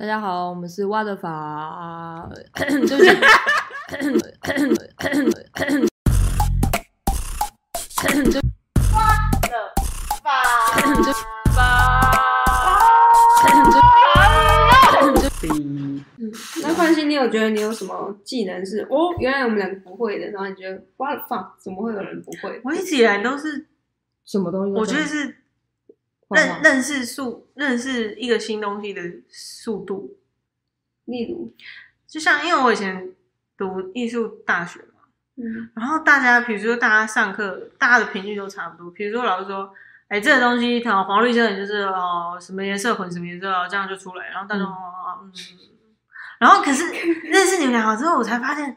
大家好，我们是挖的法，对不起，那冠希，你有觉得你有什么技能是哦，原来我们两个不会的，然后你觉得 what the fuck，怎么会有人不会？我一直以来都是，什么东西都我？觉得是认认识速认识一个新东西的速度，例如，就像因为我以前读艺术大学嘛，嗯。然后大家比如说大家上课，大家的频率都差不多，比如说老师说。哎，这个东西，哦，黄绿色，你就是哦，什么颜色混什么颜色哦，这样就出来。然后大家，嗯哦哦嗯，然后可是 认识你们两个之后，我才发现，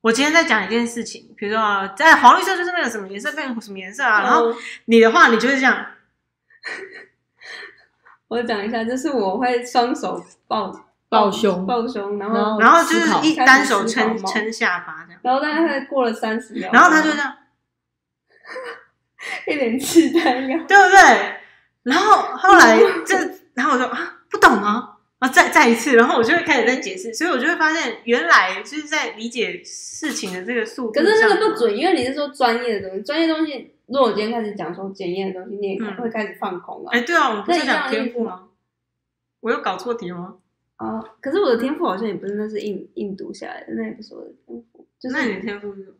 我今天在讲一件事情，比如说啊，在黄绿色就是那个什么颜色变成什么颜色啊，然后哦你的话，你就是这样，我讲一下，就是我会双手抱抱胸抱胸，然然后后然后就是一单手撑撑下巴这样，然后大概过了三十秒，然后他就这样，一脸期待样，对不对？然后后来这，然后我说啊，不懂吗？啊，再再一次，然后我就会开始在解释，所以我就会发现，原来就是在理解事情的这个速度可是那上个不准，因为你是说专业的东西，专业东西，如果我今天开始讲说检验的东西，你也嗯会开始放空啊。哎，对啊，我们不是讲天赋吗？我有搞错题吗？啊，可是我的天赋好像也不是那是硬硬读下来的，那也不是我的天赋，就是那你的天赋是什么？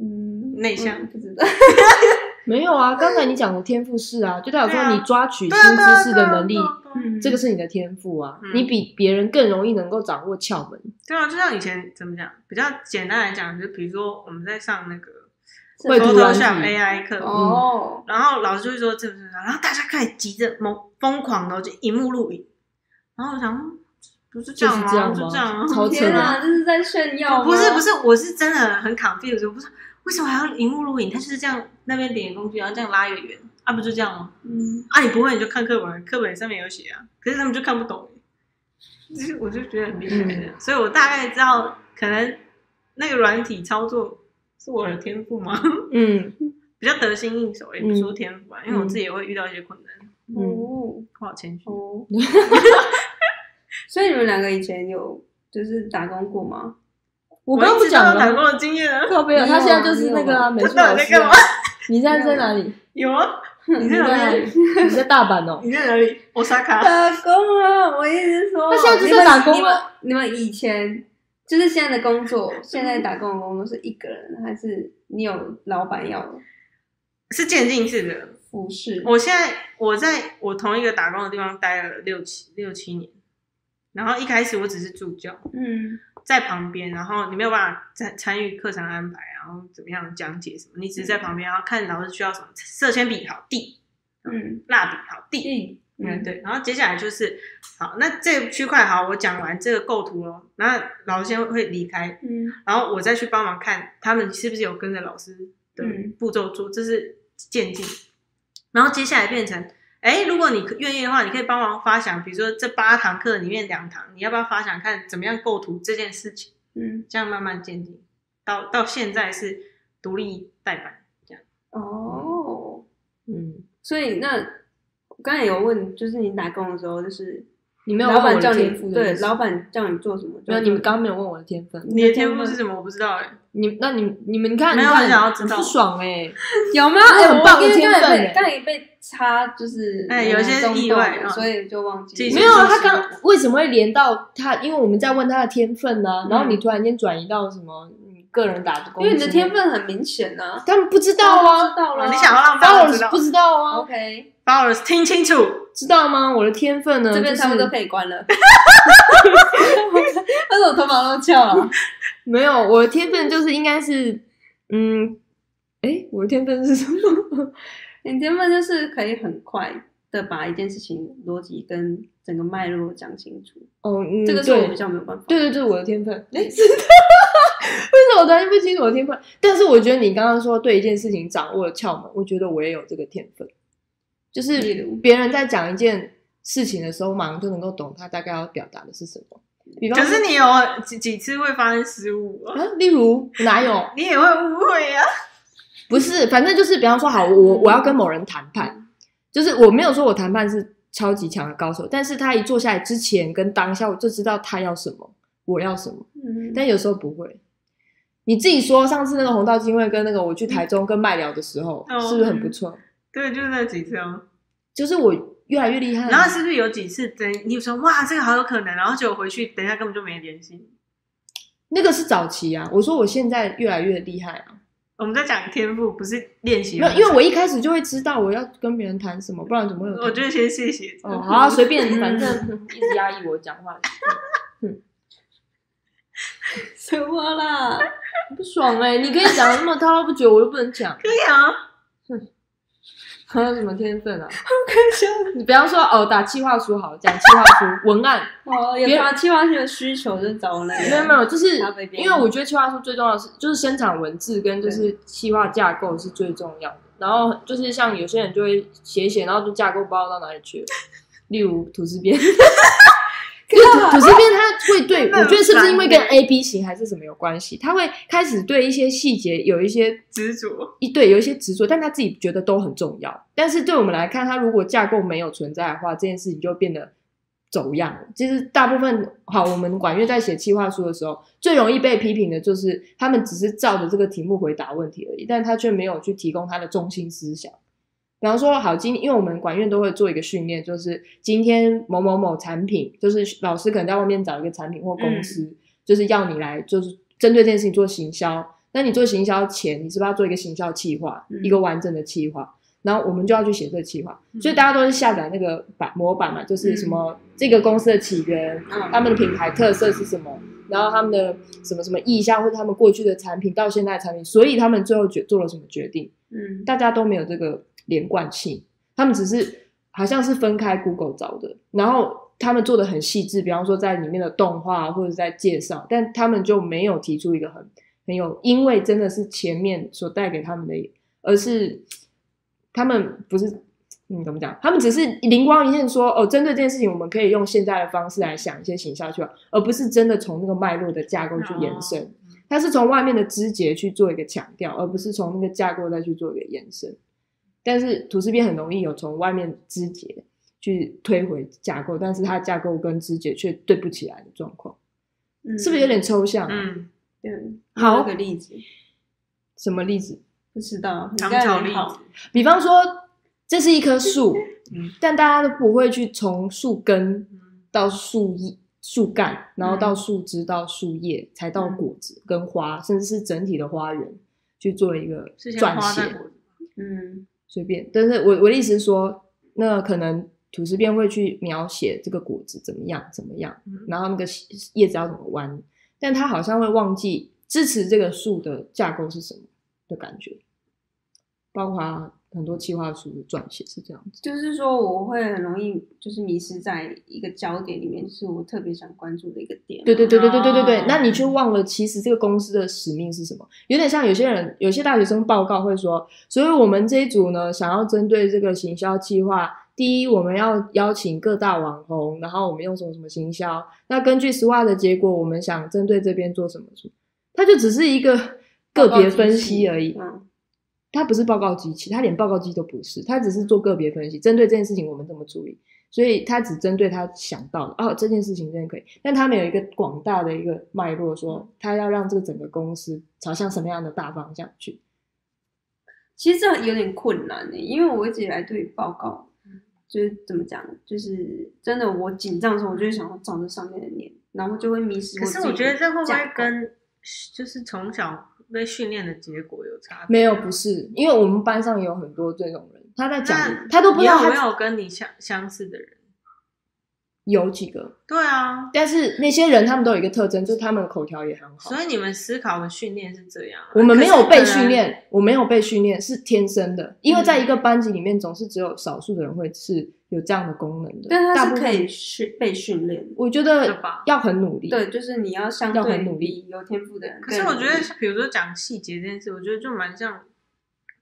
嗯内向嗯不知道。没有啊，刚才你讲的天赋是啊，就代表说你抓取新知识的能力这个是你的天赋啊嗯，你比别人更容易能够掌握窍门。对啊，就像以前怎么讲，比较简单来讲，就比如说我们在上那个绘图软体 Photoshop AI 课，哦，然后老师就会说这个这个，然后大家开始急着疯疯狂的就荧幕录影，然后我想嗯不是这样吗？就是这样天哪，这是在炫耀吗？不是不是，我是真的很 confused，我不是为什么还要荧幕录影？他就是这样，那边点工具，然后这样拉一个圆，啊，不就这样吗？嗯，啊，你不会你就看课本，课本上面有写啊，可是他们就看不懂，就 是我就觉得很厉害的，所以我大概知道，可能那个软体操作是我的天赋吗？嗯 比较得心应手，也不是说天赋吧，因为我嗯自己也会遇到一些困难，嗯，哦我好谦虚。哦，所以你们两个以前有就是打工过吗？我刚刚不讲了，打工的经验啊，靠背啊，他现在就是那个啊美术老师到底在干嘛啊。你现在在哪里？有啊，你在哪里？你在大阪哦。你在哪里？我沙卡。打工啊！我意思是说，他现在就是你们打工啊你们你们以前就是现在的工作，现在打工的工作是一个人，还是你有老板要是渐进式的。服侍？我现在我在我同一个打工的地方待了六七六七年，然后一开始我只是助教，嗯在旁边，然后你没有办法参参与课程安排，然后怎么样讲解什么，你只是在旁边，然后看老师需要什么，色铅笔好递，嗯，蜡笔好递，嗯嗯对，然后接下来就是好，那这个区块好，我讲完这个构图了，然后老师先会离开，嗯然后我再去帮忙看他们是不是有跟着老师的嗯步骤做，这是渐进。然后接下来变成，哎，如果你愿意的话，你可以帮忙发想，比如说这八堂课里面两堂，你要不要发想看怎么样构图这件事情？嗯，这样慢慢渐进，到到现在是独立代办这样。哦，嗯，所以那我刚才有问，就是你打工的时候，就是你没有老板叫你对老板叫你做什么？没有，你们刚刚没有问我的天分。你的天赋是什么？我不知道哎、你那你你们看，没有你看很想要知道不爽哎。有吗？棒因为刚才刚才被插，就是哎有一些中意外所以就忘记没有啊，他刚为什么会连到他？因为我们在问他的天分呢，然后嗯你突然间转移到什么你个人打工，因为你的天，分很明显呐。他们不知道啊知道了，哦你想要让大家知 followers 不知道啊，OK，，followers 听清楚，知道吗？我的天分呢，这边就是差不多可以关了。但是我头发都翘了。没有，我的天分就是应该是，嗯，哎，我的天分是什么？你天分就是可以很快的把一件事情逻辑跟整个脉络讲清楚，哦，嗯，这个是我比较没有办法。对对，这是我的天分。哎，真的？为什么我突然不清楚我的天分？但是我觉得你刚刚说对一件事情掌握了窍门，我觉得我也有这个天分。就是别人在讲一件事情的时候，马上就能够懂他大概要表达的是什么。比方说可是你有几几次会发生失误啊？啊，例如哪有？你也会误会啊？不是，反正就是比方说，好，我我要跟某人谈判，就是我没有说我谈判是超级强的高手，但是他一坐下来之前跟当下，我就知道他要什么，我要什么。嗯，但有时候不会。你自己说，上次那个红道金会跟那个我去台中跟麦聊的时候，哦是不是很不错？对，就是那几次哦。就是我越来越厉害。然后是不是有几次等你说哇这个好有可能，然后结果回去等一下根本就没联系？那个是早期啊，我说我现在越来越厉害啊，我们在讲天赋，不是练习因为我一开始就会知道我要跟别人谈什么，不然怎么会有？我觉得先谢谢。哦，好、啊，随便，反正 一直压抑我讲话，什么啦？不爽哎、你可以讲那么滔滔不绝，我又不能讲，可以啊，还有什么天分啊？可以笑。你不要说哦，打企划书好，讲企划书文案，哦，有他计划性的需求就找我来。没有没有，就是因为我觉得企划书最重要的是，就是生产文字跟就是企划架构是最重要的。然后就是像有些人就会写一写，然后就架构不知道到哪里去了。例如吐司边，因为吐吐司边他会对我觉得是不是因为跟 A B 型还是什么有关系？他会开始对一些细节有一些执着。一对有一些执着，但他自己觉得都很重要。但是对我们来看，他如果架构没有存在的话，这件事情就变得走样了。其实大部分好，我们管乐在写企划书的时候，最容易被批评的就是他们只是照着这个题目回答问题而已，但他却没有去提供他的中心思想。比方说，好，今因为我们管院都会做一个训练，就是今天某某某产品，就是老师可能在外面找一个产品或公司，就是要你来，就是针对这件事情做行销。那你做行销前，你是不是要做一个行销计划，嗯一个完整的计划？然后我们就要去写这个企划，嗯所以大家都是下载那个版模板嘛，就是什么这个公司的起源，嗯他们的品牌特色是什么，然后他们的什么什么意向，或者他们过去的产品到现在的产品，所以他们最后决做了什么决定，嗯，大家都没有这个连贯性，他们只是好像是分开 Google 找的，然后他们做的很细致，比方说在里面的动画或者在介绍，但他们就没有提出一个很很有，因为真的是前面所带给他们的，而是他们不是。嗯，怎么讲？他们只是灵光一现说，哦，针对这件事情，我们可以用现在的方式来想一些形象去，而不是真的从那个脉络的架构去延伸。哦它是从外面的枝节去做一个强调，而不是从那个架构再去做一个延伸。但是吐司边很容易有从外面枝节去推回架构，但是它架构跟枝节却对不起来的状况，嗯。是不是有点抽象、啊？嗯，对？好。举个例子，什么例子？不知道。你长刚才草例子，比方说，这是一棵树，嗯。但大家都不会去从树根嗯。到树叶、树干，然后到树枝到树叶，才到果子跟花，甚至是整体的花园去做一个撰写。嗯随便，但是我我的意思是说，那可能土司便会去描写这个果子怎么样怎么样，嗯然后那个叶子要怎么弯，但他好像会忘记支持这个树的架构是什么的感觉，包括很多企划书的撰写是这样子。就是说我会很容易就是迷失在一个焦点里面，是我特别想关注的一个点。对对对对对对对对，哦那你却忘了，其实这个公司的使命是什么？有点像有些人，有些大学生报告会说，所以我们这一组呢，想要针对这个行销计划，第一，我们要邀请各大网红，然后我们用什么什么行销，那根据 SWOT 的结果，我们想针对这边做什么什么，它就只是一个个别分析而已，嗯它不是报告机器，他连报告机都不是，他只是做个别分析，针对这件事情我们怎么处理，所以他只针对他想到的哦，这件事情真的可以，但他们有一个广大的一个脉络，说他要让这个整个公司朝向什么样的大方向去。其实这有点困难呢，因为我一直以来对报告，就是怎么讲，就是真的我紧张的时候，我就会想要照着上面的念，然后就会迷失可是我觉得这会不会跟就是从小被训练的结果有差别？没有，不是，因为我们班上有很多这种人，他在讲，他都不知道有没有跟你相相似的人？有几个，对啊，但是那些人他们都有一个特征，就是他们的口条也很好所。以你们思考的训练是这样啊。我们没有被训，练，我没有被训练，是天生的。因为在一个班级里面，总是只有少数的人会是有这样的功能的。但大部分它是可以训被训练。我觉得要很努力。对，就是你要相对要很努力有天赋的人可。是我觉得，比如说讲细节这件事，我觉得就蛮像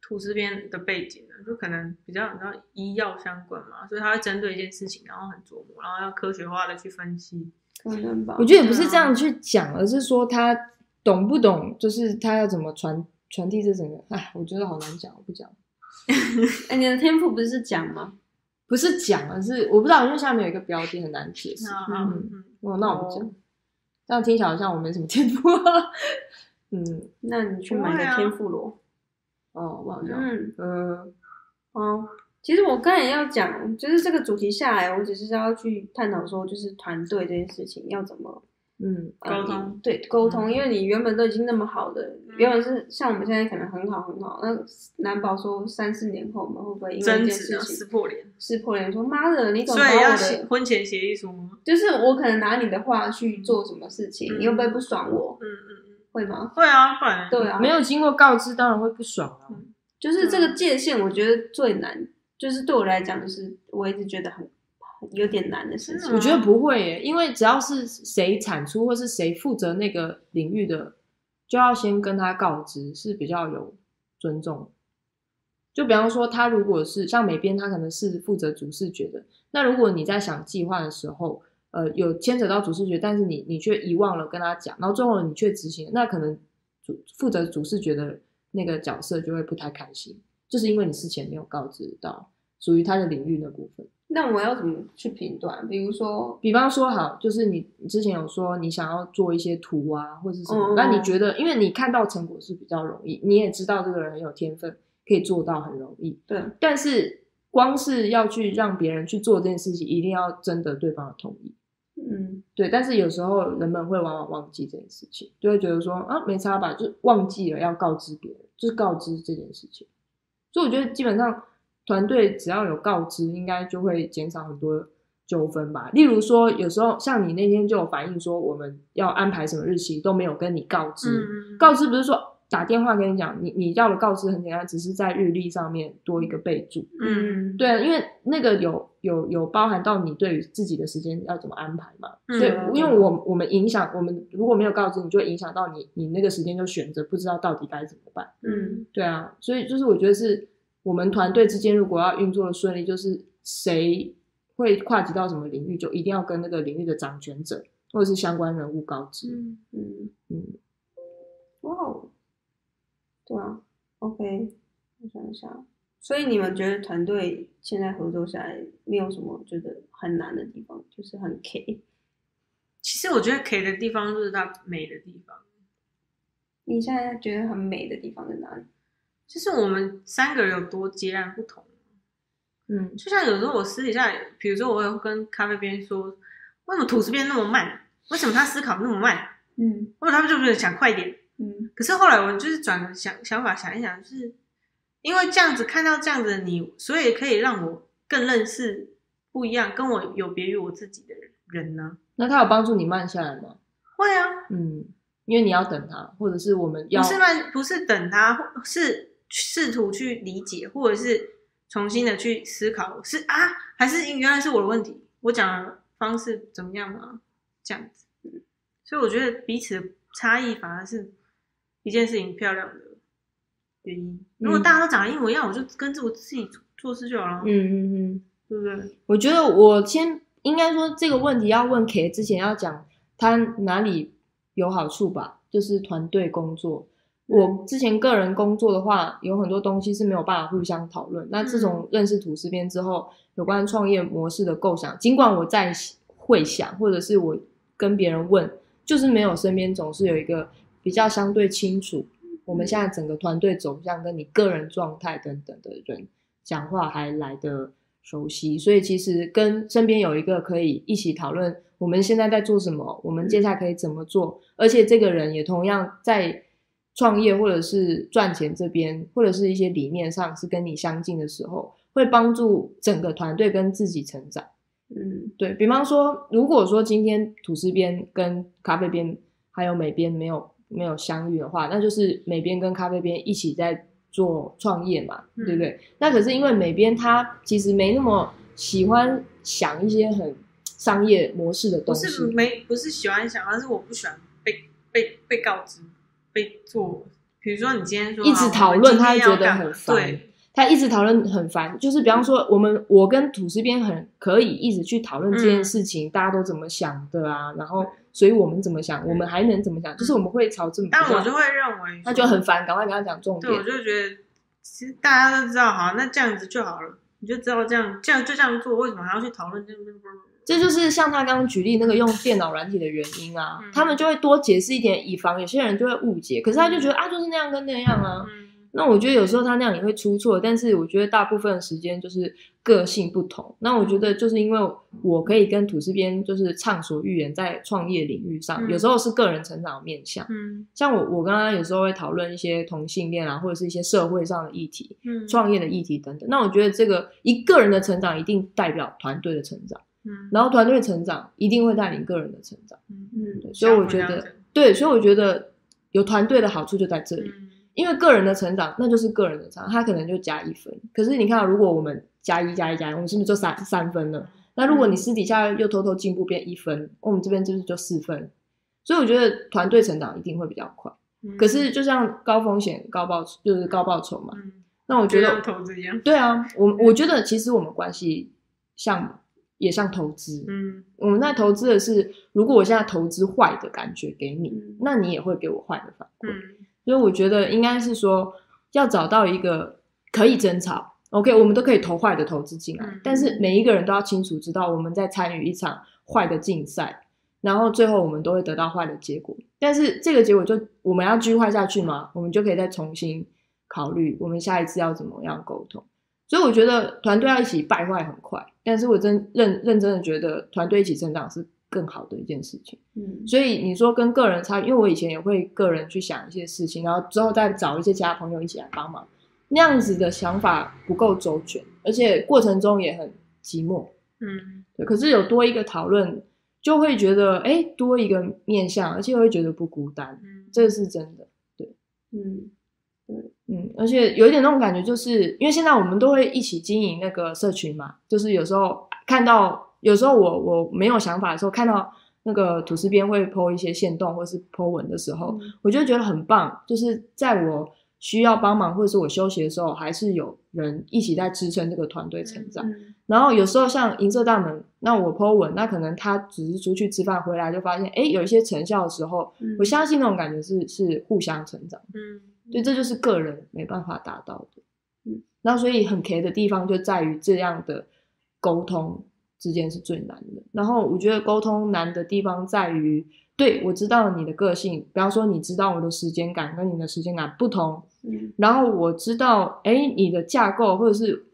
吐司边的背景的，就可能比较你知道医药相关嘛，所以他会针对一件事情，然后很琢磨，然后要科学化的去分析。可能吧。我觉得也不是这样去讲，而是说他懂不懂，就是他要怎么传传递这整个。哎，我觉得好难讲，我不讲。哎，你的天赋不是讲吗？不是讲，而是我不知道，因为下面有一个标题很难解释。好好嗯，哦，那我们讲哦，这样听起来好像我没什么天赋。嗯，那你去买个天妇罗。哦，我好像，嗯，嗯哦，其实我刚才要讲，就是这个主题下来，我只是要去探讨说，就是团队这件事情要怎么嗯呃沟通对沟通，嗯因为你原本都已经那么好的，原本是像我们现在可能很好很好，那难保说三四年后我们会不会因为争这件事情撕破脸，撕破脸，说妈的，你怎么所以要把我的，写婚前协议书吗？就是我可能拿你的话去做什么事情，嗯你会不会不爽我？嗯嗯嗯，会吗？会啊，不然对啊，没有经过告知，当然会不爽啊。就是这个界限，我觉得最难，就是对我来讲，就是我一直觉得很很有点难的事情。我觉得不会，因为只要是谁产出或是谁负责那个领域的，就要先跟他告知，是比较有尊重。就比方说，他如果是像美编，他可能是负责主视觉的，那如果你在想计划的时候，呃，有牵扯到主视觉，但是你你却遗忘了跟他讲，然后最后你却执行，那可能主负责主视觉的那个角色就会不太开心，就是因为你事前没有告知到属于他的领域那部分。那我要怎么去评断？比如说，比方说，好，就是你你之前有说你想要做一些图啊，或者是什么，嗯那、你觉得，因为你看到成果是比较容易，你也知道这个人很有天分，可以做到很容易，对，但是光是要去让别人去做这件事情，一定要征得对方的同意。嗯，对，但是有时候人们会往往忘记这件事情，就会觉得说啊没差吧，就忘记了要告知别人，就是告知这件事情。所以我觉得基本上团队只要有告知，应该就会减少很多纠纷吧。例如说，有时候像你那天就有反映说，我们要安排什么日期都没有跟你告知，嗯，告知不是说打电话跟你讲，你你要的告知很简单，只是在日历上面多一个备注。嗯对啊，因为那个有有有包含到你对于自己的时间要怎么安排嘛，嗯所以嗯因为我我们影响我们如果没有告知，你就会影响到你你那个时间就选择不知道到底该怎么办。嗯，对啊，所以就是我觉得是我们团队之间如果要运作的顺利，就是谁会跨级到什么领域，就一定要跟那个领域的掌权者或者是相关人物告知。嗯嗯，嗯，哇哦，对啊，OK，我想一下，所以你们觉得团队现在合作下来，没有什么觉得很难的地方，就是很 K。其实我觉得 K 的地方就是它美的地方，你现在觉得很美的地方在哪里？就是我们三个人有多截然不同。嗯就像有时候我私底下，比如说我有跟咖啡边说，为什么吐司边那么慢？为什么他思考那么慢？嗯为什么他们就觉得想快一点？嗯可是后来我就是转个想想法想一想，就是因为这样子看到这样子的你，所以可以让我更认识不一样、跟我有别于我自己的人呢、那他有帮助你慢下来吗？会啊，嗯，因为你要等他，或者是我们要不是慢，不是等他，是试图去理解，或者是重新的去思考，是啊，还是原来是我的问题？我讲的方式怎么样啊？这样子，所以我觉得彼此的差异反而是一件事情漂亮的原因。如果大家都长得一模一样，我就跟着我自己做事就好了，嗯嗯嗯。对不对？我觉得我先应该说这个问题要问 K 之前要讲他哪里有好处吧，就是团队工作。我之前个人工作的话，有很多东西是没有办法互相讨论。那自从认识土司边之后，有关创业模式的构想，尽管我在会想，或者是我跟别人问，就是没有身边总是有一个比较相对清楚，我们现在整个团队走向跟你个人状态等等的人讲话还来得熟悉，所以其实跟身边有一个可以一起讨论我们现在在做什么，我们接下来可以怎么做，而且这个人也同样在创业或者是赚钱这边，或者是一些理念上是跟你相近的时候，会帮助整个团队跟自己成长。嗯对比方说，如果说今天吐司边跟咖啡边还有美边没有没有相遇的话，那就是美边跟咖啡边一起在做创业嘛，嗯对不对？那可是因为美边他其实没那么喜欢想一些很商业模式的东西，是没不是喜欢想，而是我不喜欢被被被告知被做。比如说你今天说一直讨论他会觉得很烦对，他一直讨论很烦，就是比方说，我们我跟土司边很可以一直去讨论这件事情，大家都怎么想的啊，然后所以我们怎么想，我们还能怎么想，就是我们会朝这么，但我就会认为他就很烦，赶快跟他讲重点对，我。就觉得其实大家都知道，好，那这样子就好了，你就知道这样这样就这样做，为什么还要去讨论这个？这就是像他刚刚举例那个用电脑软体的原因啊，嗯他们就会多解释一点，以防有些人就会误解。可是他就觉得啊，就是那样跟那样啊。嗯那我觉得有时候他那样也会出错，但是我觉得大部分的时间就是个性不同。那我觉得就是因为我可以跟土司边就是畅所欲言，在创业领域上，嗯有时候是个人成长的面向。嗯像我，我刚刚有时候会讨论一些同性恋啊，或者是一些社会上的议题、嗯创业的议题等等。那我觉得这个一个人的成长一定代表团队的成长，嗯然后团队成长一定会带领个人的成长。嗯嗯，所以我觉得对，所以我觉得有团队的好处就在这里。嗯因为个人的成长，那就是个人的成长，他可能就加一分。可是你看啊，如果我们加一加一加一，我们是不是就三三分了？那如果你私底下又偷偷进步变一分，我们这边就是就四分。所以我觉得团队成长一定会比较快。嗯可是就像高风险高报就是高报酬嘛，嗯那我觉得投资一样，对啊，我我觉得其实我们关系像也像投资，嗯我们在投资的是，如果我现在投资坏的感觉给你，嗯那你也会给我坏的反馈。嗯所以我觉得应该是说，要找到一个可以争吵，OK，我们都可以投坏的投资进来，嗯但是每一个人都要清楚知道我们在参与一场坏的竞赛，然后最后我们都会得到坏的结果。但是这个结果就我们要继续坏下去吗，我们就可以再重新考虑我们下一次要怎么样沟通。所以我觉得团队要一起败坏很快，但是我真认认真的觉得团队一起成长是更好的一件事情。嗯所以你说跟个人差，因为我以前也会个人去想一些事情，然后之后再找一些其他朋友一起来帮忙，那样子的想法不够周全，而且过程中也很寂寞。嗯对，可是有多一个讨论，就会觉得哎，多一个面向，而且会觉得不孤单，嗯，这是真的。对嗯嗯，而且有一点那种感觉，就是因为现在我们都会一起经营那个社群嘛，就是有时候看到，有时候我我没有想法的时候，看到那个吐司边会 PO 一些线动或是 PO 文的时候，嗯我就觉得很棒，就是在我需要帮忙或者是我休息的时候，还是有人一起在支撑这个团队成长。嗯然后有时候像银色大门，那我 PO 文，那可能他只是出去吃饭回来就发现，哎，有一些成效的时候，嗯我相信那种感觉是是互相成长。嗯对，这就是个人没办法达到的。嗯，那所以很 K 的地方就在于这样的沟通之间是最难的。然后我觉得沟通难的地方在于，对我知道你的个性，比方说你知道我的时间感跟你的时间感不同，嗯然后我知道，哎，你的架构或者是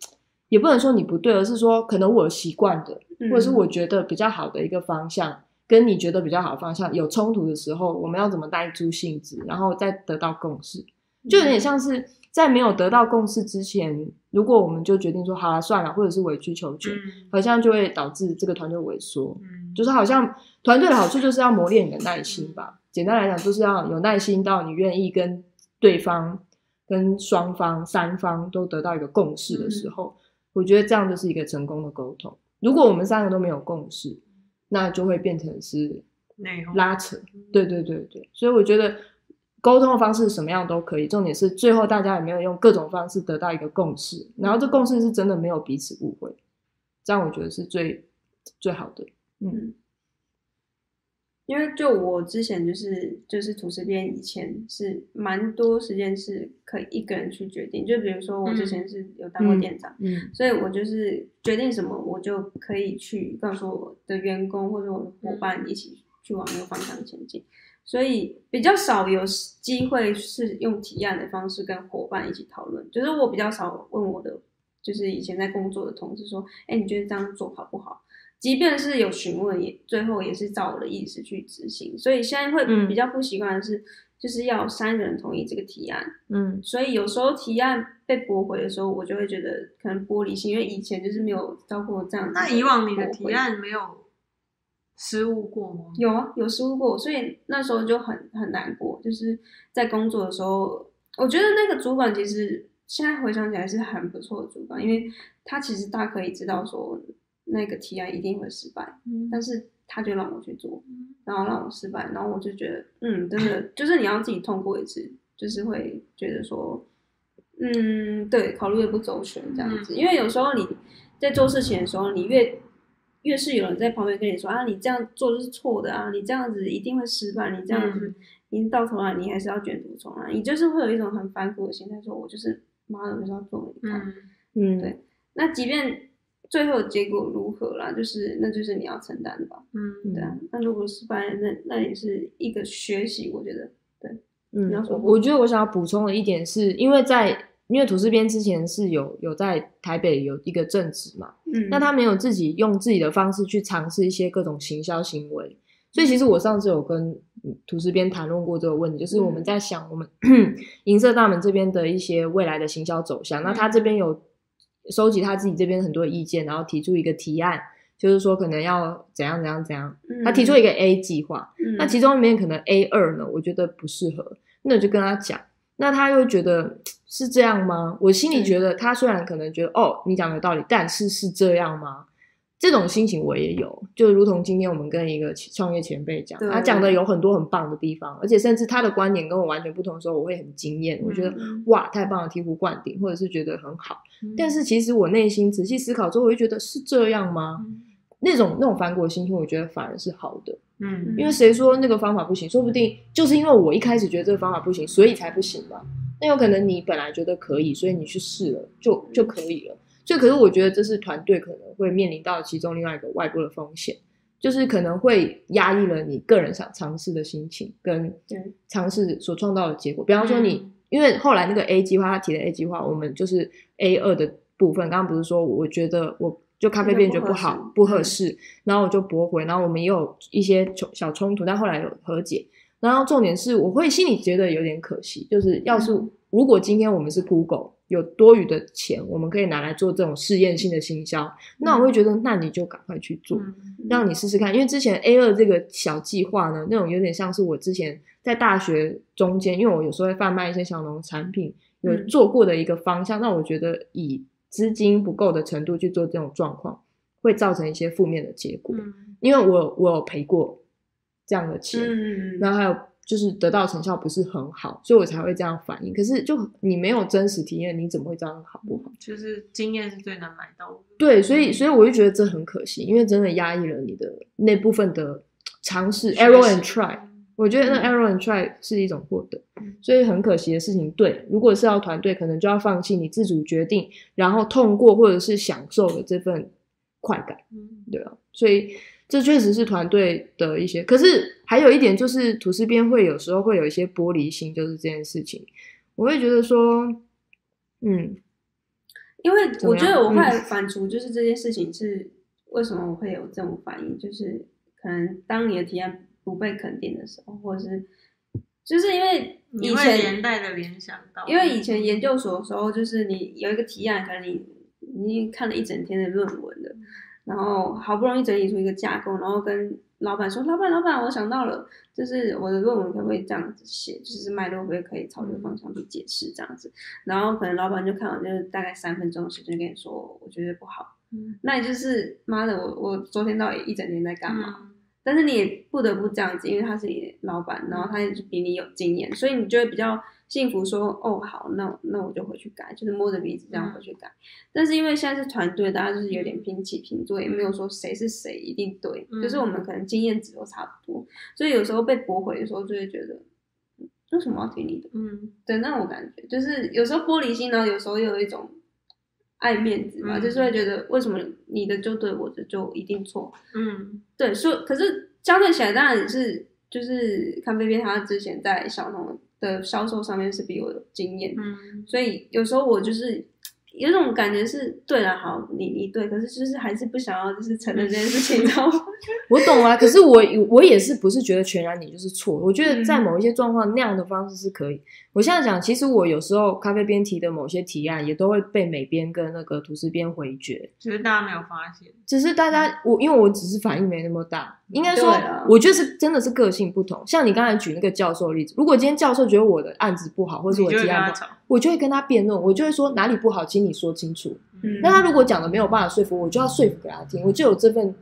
也不能说你不对，而是说可能我习惯的，嗯或者是我觉得比较好的一个方向，跟你觉得比较好的方向有冲突的时候，我们要怎么带出性质，然后再得到共识，就有点像是在没有得到共识之前，如果我们就决定说好了算了，或者是委曲求全，嗯好像就会导致这个团队萎缩。嗯，就是好像团队的好处就是要磨练你的耐心吧。简单来讲，就是要有耐心到你愿意跟对方、跟双方、三方都得到一个共识的时候，我觉得这样就是一个成功的沟通。如果我们三个都没有共识，那就会变成是拉扯。对对对对，所以我觉得沟通的方式什么样都可以，重点是最后大家有没有用各种方式得到一个共识，然后这共识是真的没有彼此误会，这样我觉得是最最好的。嗯。因为就我之前就是就是吐司边以前是蛮多时间是可以一个人去决定，就比如说我之前是有当过店长，嗯所以我就是决定什么我就可以去告诉我的员工或者我的伙伴一起去往那个方向前进，所以比较少有机会是用提案的方式跟伙伴一起讨论，就是我比较少问我的就是以前在工作的同事说，哎，你觉得这样做好不好？即便是有询问，也最后也是照我的意思去执行。所以现在会嗯比较不习惯的是，就是要三个人同意这个提案。嗯所以有时候提案被驳回的时候，我就会觉得可能玻璃心，因为以前就是没有遭过这样子。那以往你的提案没有失误过吗？有啊，有失误过，所以那时候就很很难过。就是在工作的时候，我觉得那个主管其实现在回想起来是很不错的主管，因为他其实大可以知道说那个提案一定会失败，嗯但是他就让我去做，然后让我失败，然后我就觉得，嗯，真的 就是你要自己痛过一次，就是会觉得说，嗯，对，考虑的不周全这样子，因为有时候你在做事情的时候，你越越是有人在旁边跟你说啊，你这样做就是错的啊，你这样子一定会失败，你这样子，你到头来你还是要卷土重来，你就是会有一种很反骨的心态，说我就是妈的，我就是要做给你看。嗯嗯，对那即便最后结果如何啦，就是那就是你要承担的吧。嗯对啊，那如果失败，那那也是一个学习，我觉得。对嗯你要，说我我觉得我想要补充的一点是，因为在因为土司边之前是有有在台北有一个正职嘛，嗯，那他没有自己用自己的方式去尝试一些各种行销行为，所以其实我上次有跟嗯吐司边谈论过这个问题，就是我们在想我们 银色大门这边的一些未来的行销走向，那他这边有收集他自己这边很多意见，然后提出一个提案，就是说可能要怎样怎样怎样，嗯他提出一个 A 计划，嗯，那其中里面可能 A 二呢，我觉得不适合，那我就跟他讲，那他又觉得是这样吗？我心里嗯觉得他虽然可能觉得哦，你讲有道理，但是是这样吗？这种心情我也有，就如同今天我们跟一个创业前辈讲，他讲的有很多很棒的地方，而且甚至他的观点跟我完全不同的时候，我会很惊艳，我觉得嗯哇太棒了，醍醐灌顶，或者是觉得很好。嗯但是其实我内心仔细思考之后，我会觉得是这样吗？那种那种反骨的心情，我觉得反而是好的。嗯因为谁说那个方法不行？说不定就是因为我一开始觉得这个方法不行，所以才不行吧。那有可能你本来觉得可以，所以你去试了，就就可以了。所以，可是我觉得这是团队可能会面临到其中另外一个外部的风险，就是可能会压抑了你个人想尝试的心情跟尝试所创造的结果。比方说你，嗯因为后来那个 A 计划，他提的 A 计划，我们就是 A 二的部分。刚刚不是说我觉得我就咖啡店觉得不好不合适，然后我就驳回，然后我们也有一些冲小冲突，但后来有和解。然后重点是，我会心里觉得有点可惜，就是要是如果今天我们是 Google 有多余的钱，我们可以拿来做这种试验性的行销，那我会觉得，那你就赶快去做。嗯让你试试看，因为之前 A 二这个小计划呢，那种有点像是我之前在大学中间，因为我有时候会贩卖一些小农产品，有嗯做过的一个方向。那我觉得以资金不够的程度去做这种状况，会造成一些负面的结果。嗯因为我我有赔过这样的钱，嗯，然后还有就是得到成效不是很好，所以我才会这样反应。可是就你没有真实体验，你怎么会知道好不好？就是经验是最难买到的。对，所以所以我就觉得这很可惜，因为真的压抑了你的那部分的尝试学，error and try。我觉得那嗯 error and try 是一种获得嗯，所以很可惜的事情。对，如果是要团队，可能就要放弃你自主决定，然后痛过或者是享受的这份快感，嗯对啊。所以这确实是团队的一些。可是还有一点就是，吐司边会有时候会有一些玻璃心，就是这件事情，我会觉得说，嗯，因为我觉得我后来嗯。反刍，就是这件事情是为什么我会有这种反应，就是可能当你的提案不被肯定的时候，或者是就是因为以你会连带的联想到，因为以前研究所的时候，就是你有一个提案，可能你你看了一整天的论文的，然后好不容易整理出一个架构，然后跟老板说：“老板，老板，我想到了，就是我的论文可不可以这样子写？就是脉络可不可以朝这个方向去解释这样子？”然后可能老板就看完，就是大概三分钟的时间跟你说：“我觉得不好。”嗯那也就是妈的，我我昨天到底一整天在干嘛？嗯但是你也不得不这样子，因为他是你老板，然后他也是比你有经验，所以你就会比较幸福说，哦，好，那那我就回去改，就是摸着鼻子这样回去改。但是因为现在是团队，大家就是有点平起平坐，也没有说谁是谁一定对，嗯。就是我们可能经验值都差不多，所以有时候被驳回的时候，就会觉得，嗯为什么要听你的？嗯？对那我感觉，就是有时候玻璃心，呢有时候又有一种爱面子嘛，嗯就是会觉得为什么你的就对，我的就一定错。嗯。对，所以可是相对起来，当然也是就是看贝贝他之前在小农的销售上面是比我有经验，嗯。所以有时候我就是有种感觉是对了，好，你你对，可是就是还是不想要就是承认这件事情，你知道吗？我懂啊，可是我我也是不是觉得全然你就是错？我觉得在嗯某一些状况那样的方式是可以。我现在讲，其实我有时候咖啡边提的某些提案，也都会被美编跟那个图师边回绝。只是大家没有发现，只是大家我因为我只是反应没那么大，应该说我觉得是真的是个性不同。像你刚才举那个教授的例子，如果今天教授觉得我的案子不好，或是我提案不好。我就会跟他辩论，我就会说哪里不好，请你说清楚。嗯那他如果讲的没有办法说服我，我就要说服给他听，我就有这份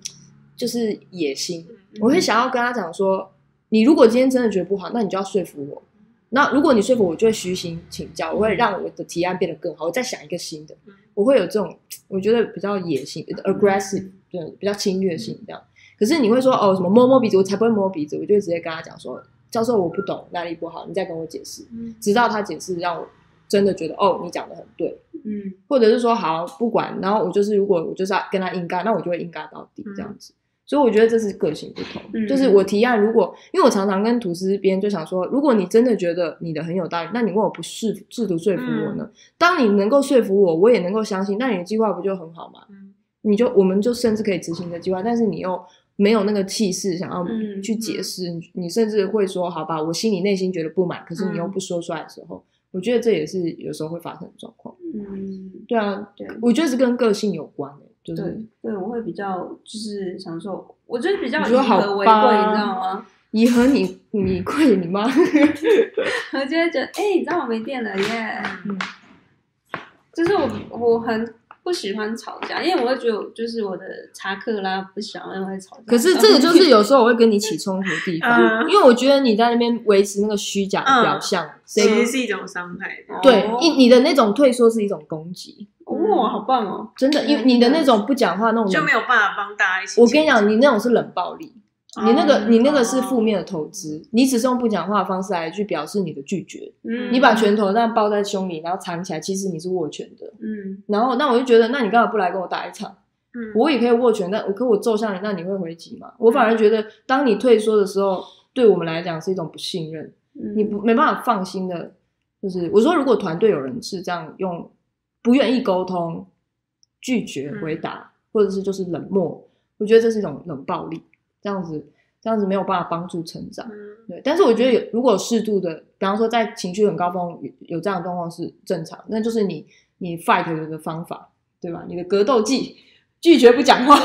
就是野心。嗯我会想要跟他讲说，你如果今天真的觉得不好，那你就要说服我。那如果你说服我，我就会虚心请教，我会让我的提案变得更好，我再想一个新的嗯，我会有这种我觉得比较野性、aggressive，对，比较侵略性这样。可是你会说哦什么摸摸鼻子，我才不会摸鼻子，我就会直接跟他讲说，教授我不懂哪里不好，你再跟我解释，嗯直到他解释让我真的觉得哦，你讲的很对，嗯。或者是说好不管，然后我就是如果我就是要跟他硬尬，那我就会硬尬到底嗯这样子。所以我觉得这是个性不同，嗯。就是我提案，如果因为我常常跟吐司边就想说，如果你真的觉得你的很有道理，那你为我不试试图说服我呢？当你能够说服我，我也能够相信，那你的计划不就很好吗？嗯。你就我们就甚至可以执行的计划，但是你又没有那个气势想要嗯去解释，你你甚至会说好吧，我心里内心觉得不满，可是你又嗯。不说出来的时候，我觉得这也是有时候会发生的状况。嗯，对啊，对我觉得是跟个性有关的、就是对对，我会比较就是享受，我觉得比较以和为贵，吧你知道吗？以和你你贵你妈，我就会觉得，哎、你知道我没电了耶。嗯就是我我很不喜欢吵架，因为我会觉得就是我的查克拉不想要会吵架。可是这个就是有时候我会跟你起冲突的地方，嗯因为我觉得你在那边维持那个虚假的表象，其实是一种伤害。对哦你你的那种退缩是一种攻击，哇，好棒哦！真的，因为你的那种不讲话那种就没有办法帮大家一起。我跟你讲，你那种是冷暴力，你那个哦你那个是负面的投资，你只是用不讲话的方式来去表示你的拒绝，嗯，你把拳头这样抱在胸里，然后藏起来，其实你是握拳的。嗯然后那我就觉得，那你干嘛不来跟我打一场？嗯我也可以握拳，但我可我揍向你，那你会回击吗？我反而觉得，当你退缩的时候，对我们来讲是一种不信任，嗯，你不没办法放心的。就是我说，如果团队有人是这样用不愿意沟通、拒绝回答，或者是就是冷漠，我觉得这是一种冷暴力，这样子这样子没有办法帮助成长。嗯对，但是我觉得有如果有适度的，比方说在情绪很高峰有有这样的状况是正常，那就是你你 fight 的方法，对吧？你的格斗技，拒绝不讲话。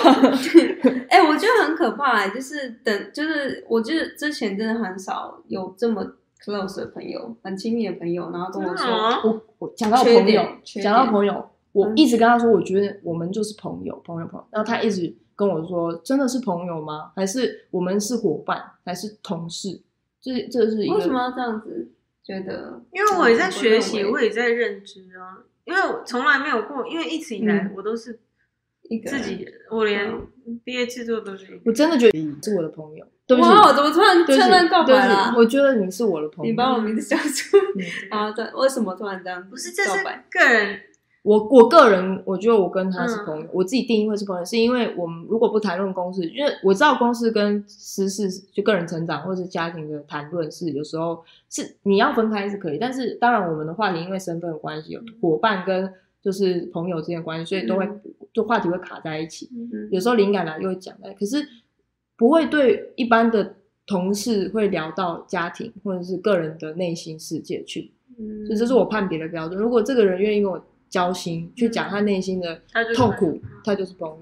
哎、我觉得很可怕、欸，就是等，就是我觉得之前真的很少有这么 close 的朋友，很亲密的朋友，然后跟我说，我我讲到朋友讲到朋友，我嗯一直跟他说，我觉得我们就是朋友，朋友朋友。然后他一直跟我说，真的是朋友吗？还是我们是伙伴，还是同事？这这是一个为什么要这样子？觉得，因为我也在学习，嗯我也在认知啊。因为我从来没有过，因为一直以来嗯我都是一个自己人，我连毕业制作都是一个我真的觉得你是我的朋友。哇，我怎么突然对不起突然告白了？我觉得你是我的朋友。你把我名字讲出嗯啊？对，为什么突然这样？不是这是？个人我我个人，我觉得我跟他是朋友，嗯我自己定义会是朋友，是因为我们如果不谈论公事，因为我知道公事跟私事就个人成长或是家庭的谈论是有时候是你要分开是可以，但是当然我们的话题因为身份的关系，有伙伴跟就是朋友之间的关系，所以都会、就话题会卡在一起，嗯。有时候灵感来就会讲来，可是不会对一般的同事会聊到家庭或者是个人的内心世界去，嗯。所以这是我判别的标准。如果这个人愿意跟我交心，去讲他内心的痛苦嗯，他就是朋友。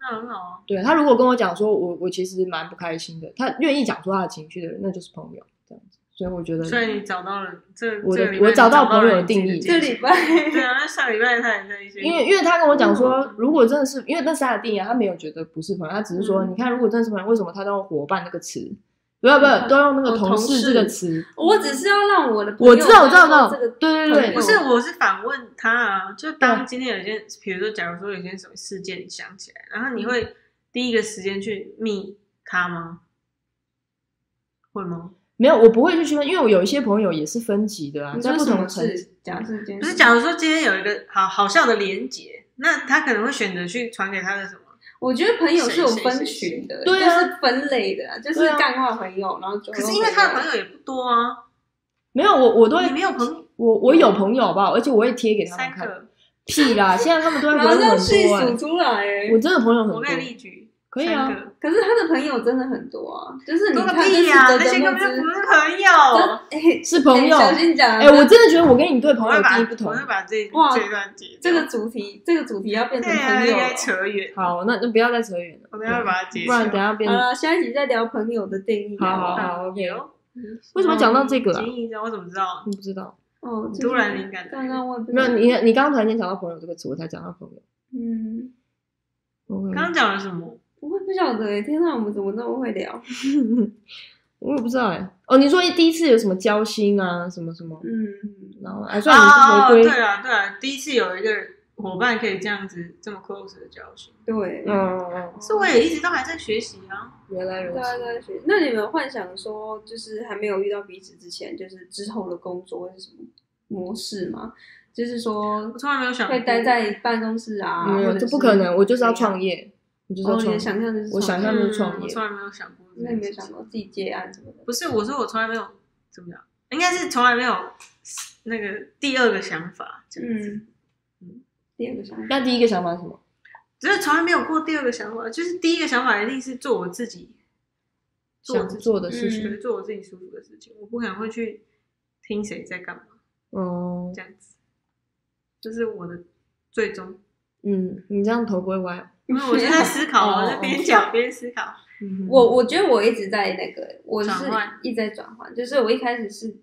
那很好啊。对他如果跟我讲说我我其实蛮不开心的，他愿意讲出他的情绪的人，那就是朋友这样子。所以我觉得，所以你找到了这我的我找到朋友的定义这礼拜对啊，那上礼拜他也在一些，因为因为他跟我讲说嗯，如果真的是因为那是他的定义啊，他没有觉得不是朋友，他只是说，嗯你看如果真的是朋友，为什么他都用伙伴那个词？不要不要，都用那个哦同同事事这个词。我只是要让我的朋友我知道，我知道，我知道。对对对不是，我是反问他啊，就当今天有件，比如说，假如说有件什么事件你想起来，然后你会第一个时间去密他吗？会吗？没有，我不会去区分，因为我有一些朋友也是分级的啊，在不同层事？假设不是，假如说今天有一个好好笑的连结，那他可能会选择去传给他的什么？我觉得朋友是有分群的，对啊就是分类的啊，就是干话朋友，然后可可是因为他的朋友也不多啊，没有，我我都会没有朋友，我我有朋友吧？而且我会贴给他们看。屁啦！现在他们都会 很多、欸数，出来哎我。真的朋友很多我。给你例举，可以啊可是他的朋友真的很多啊，就是你看，屁呀，这是那些根本就不是朋友。之 哎是朋友哎小心讲，哎、我真的觉得我跟你对朋友定义不同我。会把这哇这段截掉这个主题，这个主题要变成朋友了应该。扯远。好，那那不要再扯远了，我等一下把它截不然等下变好。了，下一集再聊朋友的定义。好好好，OK。有为什么讲到这个我怎么知道？你不知道？哦，你突然灵感来刚刚我没有，你你刚刚突然间讲到朋友这个词，我才讲到朋友。嗯，OK 刚刚讲了什么？我也不晓得哎，天哪，我们怎么那么会聊？我也不知道哎、哦，你说第一次有什么交心啊，什么什么，嗯，然后还，算你是哦，回归，对啊，对啊，第一次有一个伙伴可以这样子这么 close 的交心，对，嗯嗯嗯，是我也一直都还在学习啊。原来如大家此。都在学。那你们幻想说，就是还没有遇到彼此之前，就是之后的工作会是什么？模式吗？就是说我从来没有想过会待在办公室啊，没有，这不可能，我就是要创。业，我就说哦，你。想象就是我想象就是创业嗯我从来没有想过自己接案什么的？不是，我说我从来没有怎么样，应该是从来没有那个第二个想法，这样子，嗯嗯，第二个想法，那第一个想法是什么？只是从来没有过第二个想法，就是第一个想法一定是做我自己做我想自己做的事嗯情。对，做我自己舒服的事情，我不可能会去听谁在干嘛哦这，样子，这是我的最终。嗯，你这样头不会歪哦。因为我就在思考，哦我在边讲边思考。我我觉得我一直在那个，我是转换一直在转换，就是我一开始是。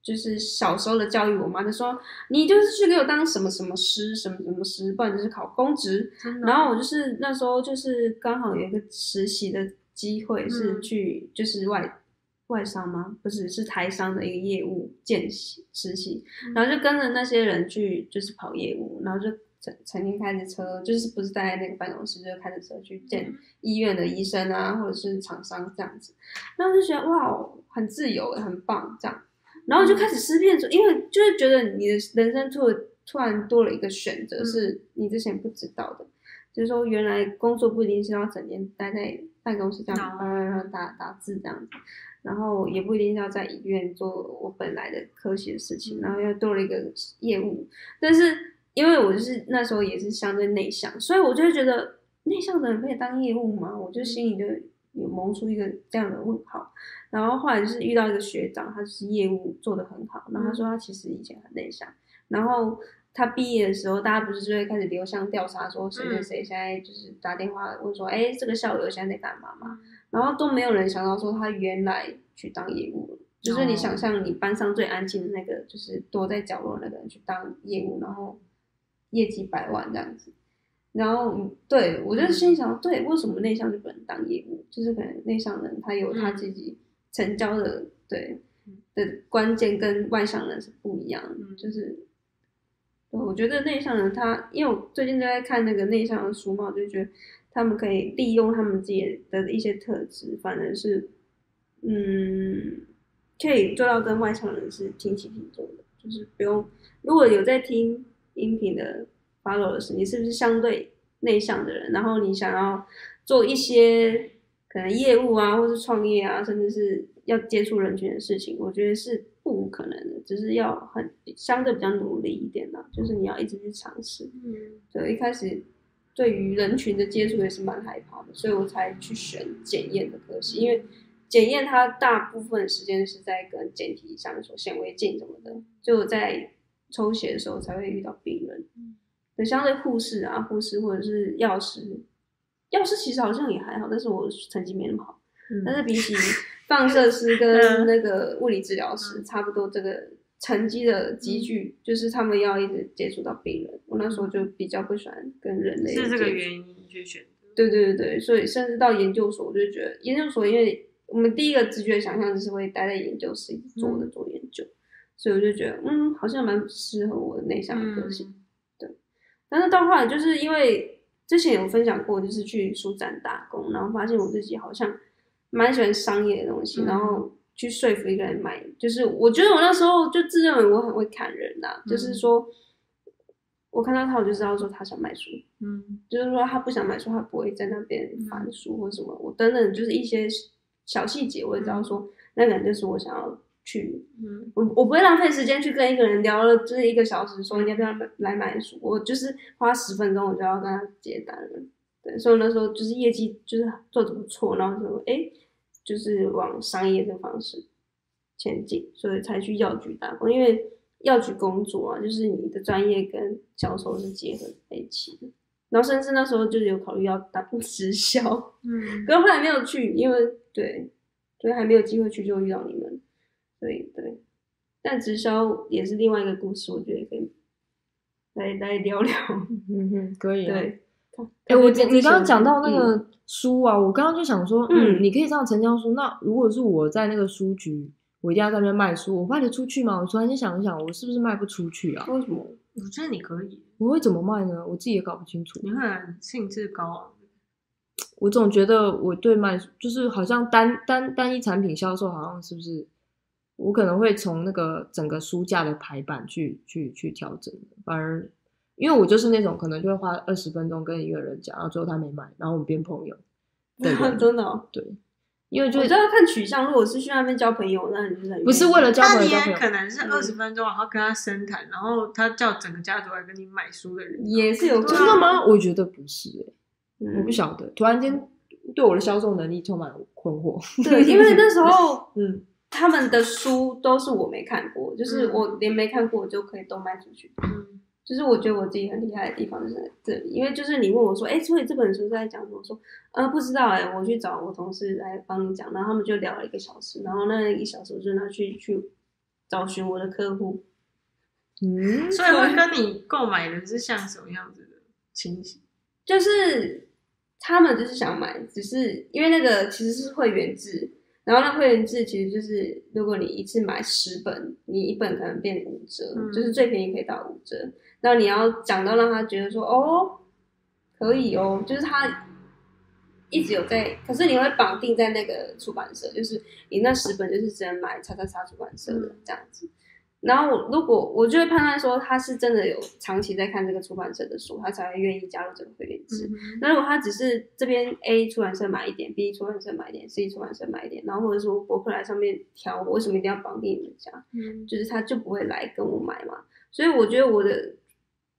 就是小时候的教育，我妈就说你就是去给我当什么什么师，什么什么师，不然就是考公职。然后我就是那时候就是刚好有一个实习的机会，是嗯去就是外外商吗？不是，是台商的一个业务见习实习，嗯然后就跟着那些人去就是跑业务，然后就曾曾经开着车，就是不是待在那个办公室，就是开着车去见医院的医生啊，或者是厂商这样子，然后就觉得哇，很自由，很棒这样。然后就开始思辨说，因为就是觉得你的人生突突然多了一个选择，嗯。是你之前不知道的，就是说原来工作不一定是要整天待在办公室这样哦。叭叭叭打打字这样子，然后也不一定是要在医院做我本来的科学的事情，嗯。然后又多了一个业务，但是因为我就是那时候也是相对内向，所以我就会觉得内向的人可以当业务吗？我就心里就有萌出一个这样的问号。然后后来就是遇到一个学长，他就是业务做得很好，然后他说他其实以前很内向，然后他毕业的时候，大家不是就会开始流向调查，说谁谁谁现在就是打电话问说，哎，这个校友现在在干嘛嘛？然后都没有人想到说他原来去当业务了，就是你想象你班上最安静的那个，就是躲在角落那个人去当业务，然后业绩百万这样子。然后，嗯对我就心想，对，为什么内向就不能当业务？就是可能内向人他有他自己成交的、对的关键跟外向人是不一样的，嗯就是。对，我觉得内向人他，因为我最近就在看那个内向的书嘛，我就觉得他们可以利用他们自己的一些特质，反而是，嗯，可以做到跟外向人是平起平坐的，就是不用。如果有在听音频的 followers，你是不是相对内向的人？然后你想要做一些可能业务啊，或是创业啊，甚至是要接触人群的事情，我觉得是不无可能的，只是要很相对比较努力一点啦，就是你要一直去尝试。嗯对，一开始对于人群的接触也是蛮害怕的，所以我才去选检验的科系，因为检验它大部分时间是在跟简体相所、显微镜什么的，就在抽血的时候才会遇到病人。对，像那护士啊、护士或者是药师，药师其实好像也还好，但是我成绩没那么好。但是比起 放射师跟嗯那个物理治疗师，差不多这个成绩的集聚，就是他们要一直接触到病人。我那时候就比较不喜欢跟人类有是这个原因去选择。对对对对，所以甚至到研究所，我就觉得研究所，因为我们第一个直觉想象就是会待在研究室一直坐着做研究，所以我就觉得，嗯，好像蛮适合我的内向的个性。嗯。但是到后来，就是因为之前有分享过，就是去书展打工，然后发现我自己好像蛮喜欢商业的东西，嗯然后去说服一个人买，就是我觉得我那时候就自认为我很会看人呐、嗯就是说我看到他，我就知道说他想买书，嗯。就是说他不想买书，他不会在那边翻书或什么，我等等就是一些小细节，我也知道说那个人就是我想要去嗯我我不会浪费时间去跟一个人聊了就是一个小时，说你要不要来买书，我就是花十分钟我就要跟他接单了。对，所以那时候就是业绩就是做的不错，然后就哎，诶就是往商业这个方式前进，所以才去药局打工。因为药局工作啊，就是你的专业跟销售是结合在一起的。然后甚至那时候就是有考虑要当直销，嗯 可是后来没有去，因为对，所以还没有机会去就遇到你们，所以对，但直销也是另外一个故事，我觉得可以来来聊聊。嗯哼，可以、啊。对，哎、我这你刚刚讲到那嗯个书啊，我刚刚就想说，嗯，嗯你可以上成交书。那如果是我在那个书局，我一定要在那边卖书，我卖得出去吗？我突然间想一想，我是不是卖不出去啊？为什么？我觉得你可以，我会怎么卖呢？我自己也搞不清楚。你会很兴致高昂。我总觉得我对卖就是好像单单单一产品销售，好像是不是我可能会从那个整个书架的排版去去去调整，反而因为我就是那种可能就会花二十分钟跟一个人讲，然后最后他没买，然后我们变朋友。对 真的、哦，对，因为就我就要看取向。如果是去那边交朋友，那你就是很不是为了交朋友可能是嗯二十分钟，然后跟他深谈，然后他叫整个家族来跟你买书的人，也是有真的吗？我觉得不是、欸，嗯我不晓得，突然间对我的销售能力充满困惑。对，因为那时候嗯，他们的书都是我没看过，就是嗯我连没看过我就可以都卖出去。嗯就是我觉得我自己很厉害的地方就是在这里，因为就是你问我说，哎，所以这本书是在讲什么？我说，呃，不知道哎、我去找我同事来帮你讲，然后他们就聊了一个小时，然后那一小时我就拿去去找寻我的客户，嗯，所以会跟你购买的是像什么样子的情形？就是他们就是想买，只是因为那个其实是会员制，然后那会员制其实就是如果你一次买十本，你一本可能变五折，嗯就是最便宜可以打五折。那你要讲到让他觉得说哦，可以哦，就是他一直有在，可是你会绑定在那个出版社，就是你那十本就是只能买叉叉叉出版社的嗯这样子。然后我如果我就会判断说他是真的有长期在看这个出版社的书，他才会愿意加入这个会员制。嗯那如果他只是这边 A 出版社买一点，B 出版社买一点，C 出版社买一点，然后或者说博客来上面挑，我为什么一定要绑定你们家？嗯就是他就不会来跟我买嘛。所以我觉得我的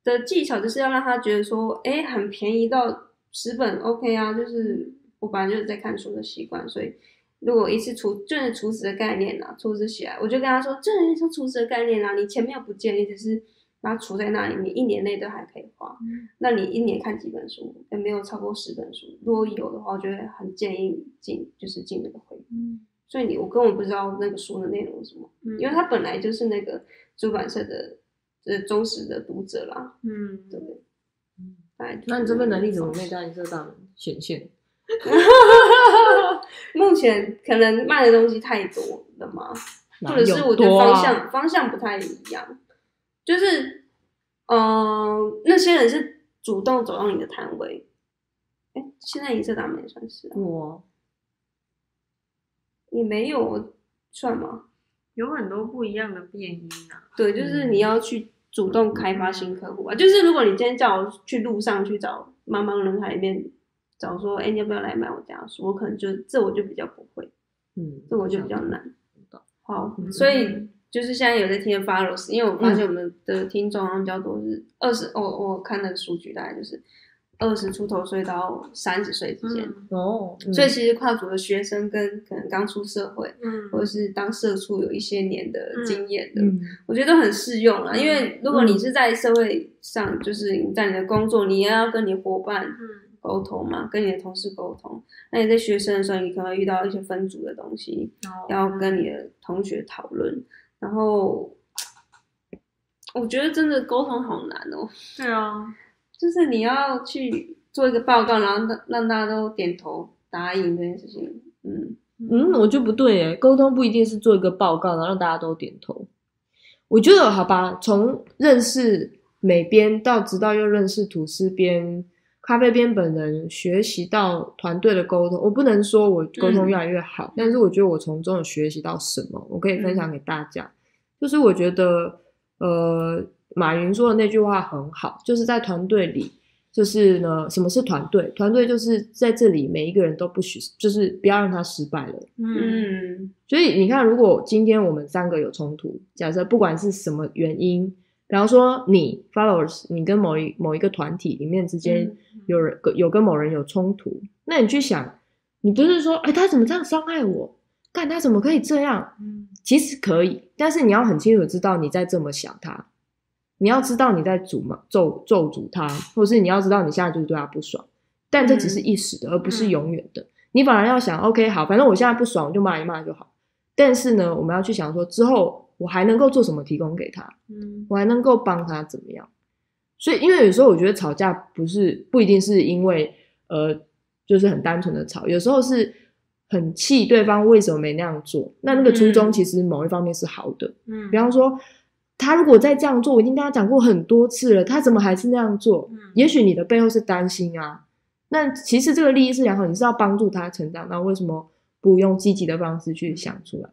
的技巧就是要让他觉得说，哎，很便宜到十本 OK 啊，就是我本来就是在看书的习惯，所以如果一次储就是储值的概念啊，储值起来，我就跟他说，这人像储值的概念啊，你钱没有不见，你只是把它储在那里，你一年内都还可以花。那你一年看几本书？也没有超过十本书？如果有的话，我觉得很建议你进，就是进那个会所以你我根本不知道那个书的内容是什么，嗯因为他本来就是那个出版社的呃忠实的读者啦，嗯对。那你这份能力怎么没在银色大门显 现？目前可能卖的东西太多了吗？或者是我觉得多啊方向、方向不太一样，就是嗯、呃那些人是主动走到你的摊位，哎，现在银色大门也算是、啊，我也没有算吗？有很多不一样的变音啊。对，就是嗯你要去主动开发新客户啊。就是如果你今天叫我去路上去找茫茫人海里面找说，哎，你要不要来买我家书？我可能就这我就比较不会，嗯，这我就比较难。好，嗯所以就是现在有在听的 followers，因为我发现我们的听众好像比较多是二十、我，我看那个数据大概就是二十出头岁到三十岁之间。嗯哦，嗯所以其实跨组的学生跟可能刚出社会，嗯或者是当社畜有一些年的经验的，嗯我觉得都很适用啦。嗯因为如果你是在社会上，就是你在你的工作，你也要跟你伙伴嗯沟通嘛，跟你的同事沟通。那你在学生的时候，你可能会遇到一些分组的东西，哦要跟你的同学讨论。然后，我觉得真的沟通好难哦，对啊，就是你要去做一个报告，然后让让大家都点头答应这件事情。嗯，嗯，我就不对诶，沟通不一定是做一个报告，然后让大家都点头。我觉得好吧，从认识美编到直到又认识吐司编、咖啡边本人，学习到团队的沟通。我不能说我沟通越来越好，但是我觉得我从中有学习到什么，我可以分享给大家。就是我觉得，呃，马云说的那句话很好，就是在团队里，就是呢，什么是团队？团队就是在这里每一个人都不许，就是不要让他失败了。嗯嗯所以你看，如果今天我们三个有冲突，假设不管是什么原因，比方说你 followers，你跟某一某一个团体里面之间嗯有人有跟某人有冲突，那你去想，你不是说，哎，他怎么这样伤害我？干他怎么可以这样？嗯其实可以，但是你要很清楚知道你在这么想他，你要知道你在诅嘛咒咒诅他，或者是你要知道你现在就是对他不爽，但这只是一时的，而不是永远的。你反而要想，OK，好，反正我现在不爽，我就骂一骂就好。但是呢，我们要去想说，之后我还能够做什么提供给他，嗯我还能够帮他怎么样？所以，因为有时候我觉得吵架不是不一定是因为呃，就是很单纯的吵，有时候是很气对方为什么没那样做。那那个初衷嗯其实某一方面是好的，嗯，比方说，他如果再这样做，我已经跟他讲过很多次了，他怎么还是那样做？嗯也许你的背后是担心啊。那其实这个利益是良好，你是要帮助他成长，那为什么不用积极的方式去想出来？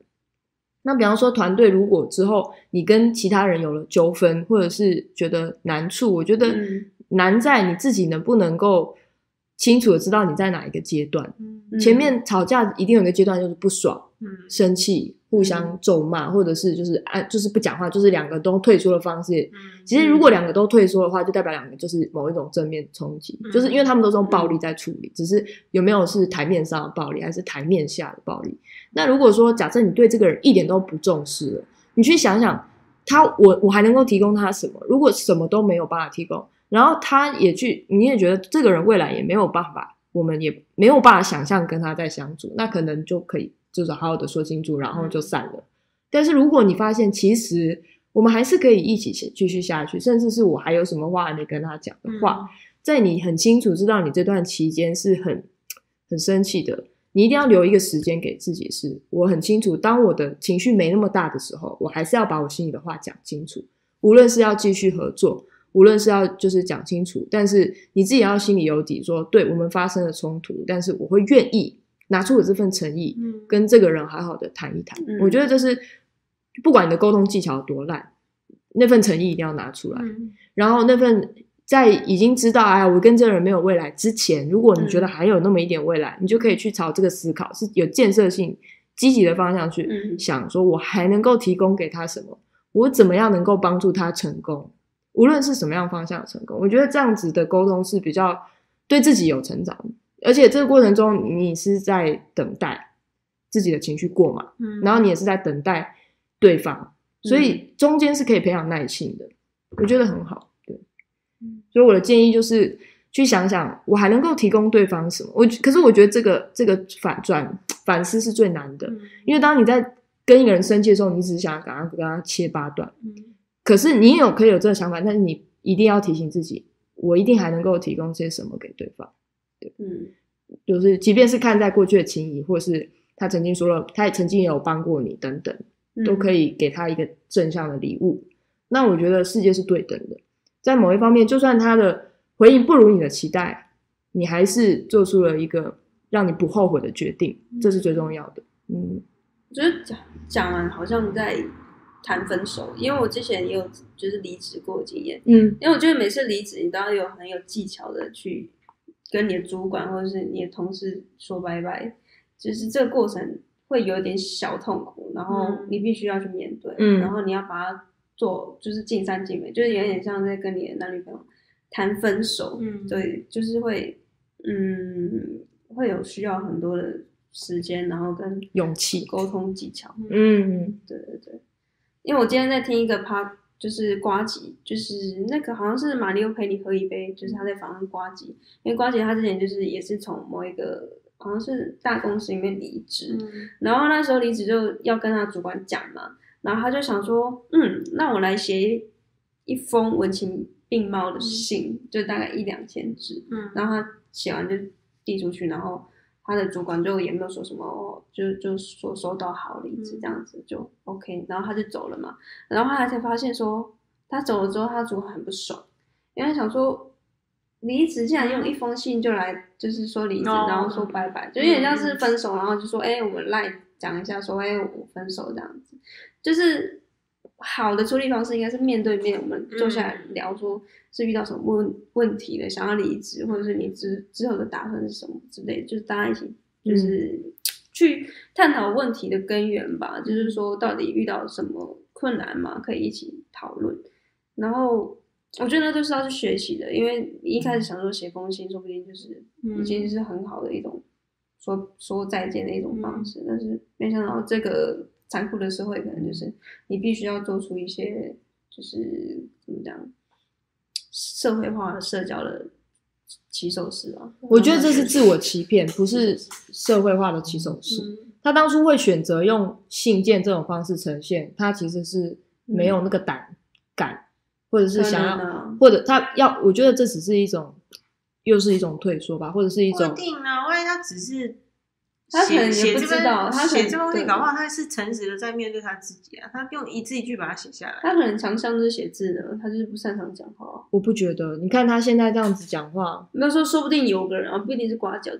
那比方说，团队如果之后你跟其他人有了纠纷，或者是觉得难处，我觉得嗯。难在你自己能不能够清楚的知道你在哪一个阶段。嗯。前面吵架一定有一个阶段就是不爽、嗯。生气、互相咒骂，或者是就是按就是不讲话，就是两个都退出的方式。嗯其实如果两个都退出的话，就代表两个就是某一种正面冲击，嗯就是因为他们都是用暴力在处理，只是有没有是台面上的暴力，还是台面下的暴力。那如果说假设你对这个人一点都不重视了，你去想想他，我我还能够提供他什么？如果什么都没有办法提供，然后他也去，你也觉得这个人未来也没有办法，我们也没有办法想象跟他再相处，那可能就可以就是好好的说清楚，然后就散了。但是如果你发现其实我们还是可以一起继续下去，甚至是我还有什么话还没跟他讲的话，在你很清楚知道你这段期间是很很生气的，你一定要留一个时间给自己是，我很清楚，当我的情绪没那么大的时候，我还是要把我心里的话讲清楚，无论是要继续合作，无论是要就是讲清楚，但是你自己要心里有底说对我们发生了冲突，但是我会愿意拿出我这份诚意，嗯。跟这个人好好的谈一谈。嗯。我觉得这是不管你的沟通技巧多烂，那份诚意一定要拿出来。嗯。然后那份在已经知道哎，我跟这个人没有未来之前，如果你觉得还有那么一点未来，你就可以去朝这个思考是有建设性、积极的方向去嗯。想，说我还能够提供给他什么，我怎么样能够帮助他成功，无论是什么样方向的成功，我觉得这样子的沟通是比较对自己有成长的，而且这个过程中你是在等待自己的情绪过嘛，嗯然后你也是在等待对方，所以中间是可以培养耐性的，我觉得很好。对嗯，所以我的建议就是去想想，我还能够提供对方什么。我可是我觉得这个这个反转反思是最难的，嗯因为当你在跟一个人生气的时候，你只是想要赶快跟他切八段，嗯可是你有可以有这个想法，但是你一定要提醒自己，我一定还能够提供些什么给对方。嗯就是即便是看在过去的情谊，或是他曾经说了，他也曾经也有帮过你等等，都可以以给他一个正向的礼物。那我觉得世界是对等的，在某一方面，就算他的回应不如你的期待，你还是做出了一个让你不后悔的决定，这是最重要的。嗯我觉得讲讲完好像在谈分手，因为我之前也有就是离职过的经验，嗯因为我觉得每次离职你都要有很有技巧的去跟你的主管或者是你的同事说拜拜，就是这个过程会有点小痛苦，然后嗯。你必须要去面对，嗯。然后你要把它做就是尽善尽美，就是有点像在跟你的男女朋友谈分手，嗯。对，就是会嗯会有需要很多的时间，然后跟勇气。沟通技巧，嗯。对对对，因为我今天在听一个 p 就是瓜吉，就是那个好像是马里奥陪你喝一杯，就是他在访问瓜吉，因为瓜吉他之前就是也是从某一个好像是大公司里面离职，嗯。然后那时候离职就要跟他主管讲嘛，然后他就想说，嗯，那我来写一封文情并茂的信，就大概一两千字，嗯。然后他写完就递出去，然后他的主管就也没有说什么，哦就就说收到好离职这样子就 OK，然后他就走了嘛。然后后来才发现说，他走了之后，他主管很不爽，因为他想说离职竟然用一封信就来就是说离职，哦然后说拜拜，就有点像是分手，然后就说哎、我们来讲一下说哎、我分手这样子，就是。好的处理方式应该是面对面，我们坐下来聊，说是遇到什么问问题的，想要离职，或者是你之之后的打算是什么之类的，就是大家一起就是去探讨问题的根源吧，就是说到底遇到什么困难嘛，可以一起讨论。然后我觉得那都是要去学习的，因为你一开始想说写封信，说不定就是已经是很好的一种说说再见的一种方式，但是没想到这个残酷的社会，可能就是你必须要做出一些就是怎么讲社会化的社交的起手式啊。我觉得这是自我欺骗，不是社会化的起手式。嗯他当初会选择用信件这种方式呈现，他其实是没有那个胆敢，或者是想要，啊或者他要，我觉得这只是一种，又是一种退缩吧，或者是一不种一定啊，万一他只是他可能也不写写这知道他写这封信，对搞不好他是诚实的在面对他自己啊，他用一字一句把它写下来。他可能强项就是写字的，他就是不擅长讲话。我不觉得。你看他现在这样子讲话，没有说，说不定有个人啊，不一定是刮脚，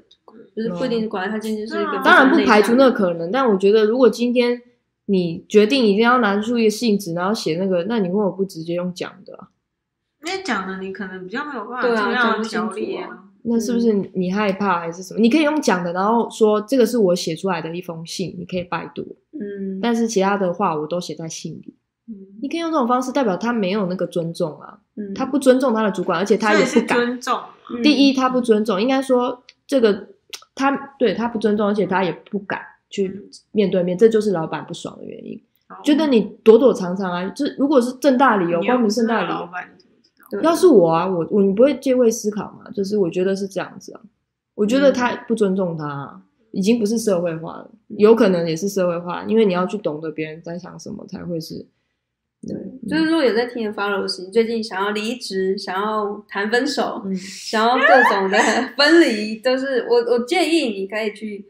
就是不一定是刮，他今天就是一个嗯当然不排除那可能，但我觉得如果今天你决定一定要拿出一个信纸，然后写那个，那你为什么不直接用讲的啊、因为讲的，你可能比较没有办法对啊这样的讲不啊。那是不是你害怕还是什么？你可以用讲的，然后说这个是我写出来的一封信，你可以拜读，嗯，但是其他的话我都写在信里。嗯，你可以用这种方式，代表他没有那个尊重啊，嗯他不尊重他的主管，而且他也不敢。尊重。嗯第一，他不尊重，应该说这个他对他不尊重，而且他也不敢去面对面，这就是老板不爽的原因。觉得你躲躲藏藏啊，这如果是正大理由、光明正大理由，老板，要是我啊，我我你不会借位思考嘛？就是我觉得是这样子啊，我觉得他不尊重他、啊，已经不是社会化了，有可能也是社会化，因为你要去懂得别人在想什么，才会是。对，就是如果有在听的 followers，你最近想要离职，想要谈分手，嗯想要各种的 分离，都是我我建议你可以去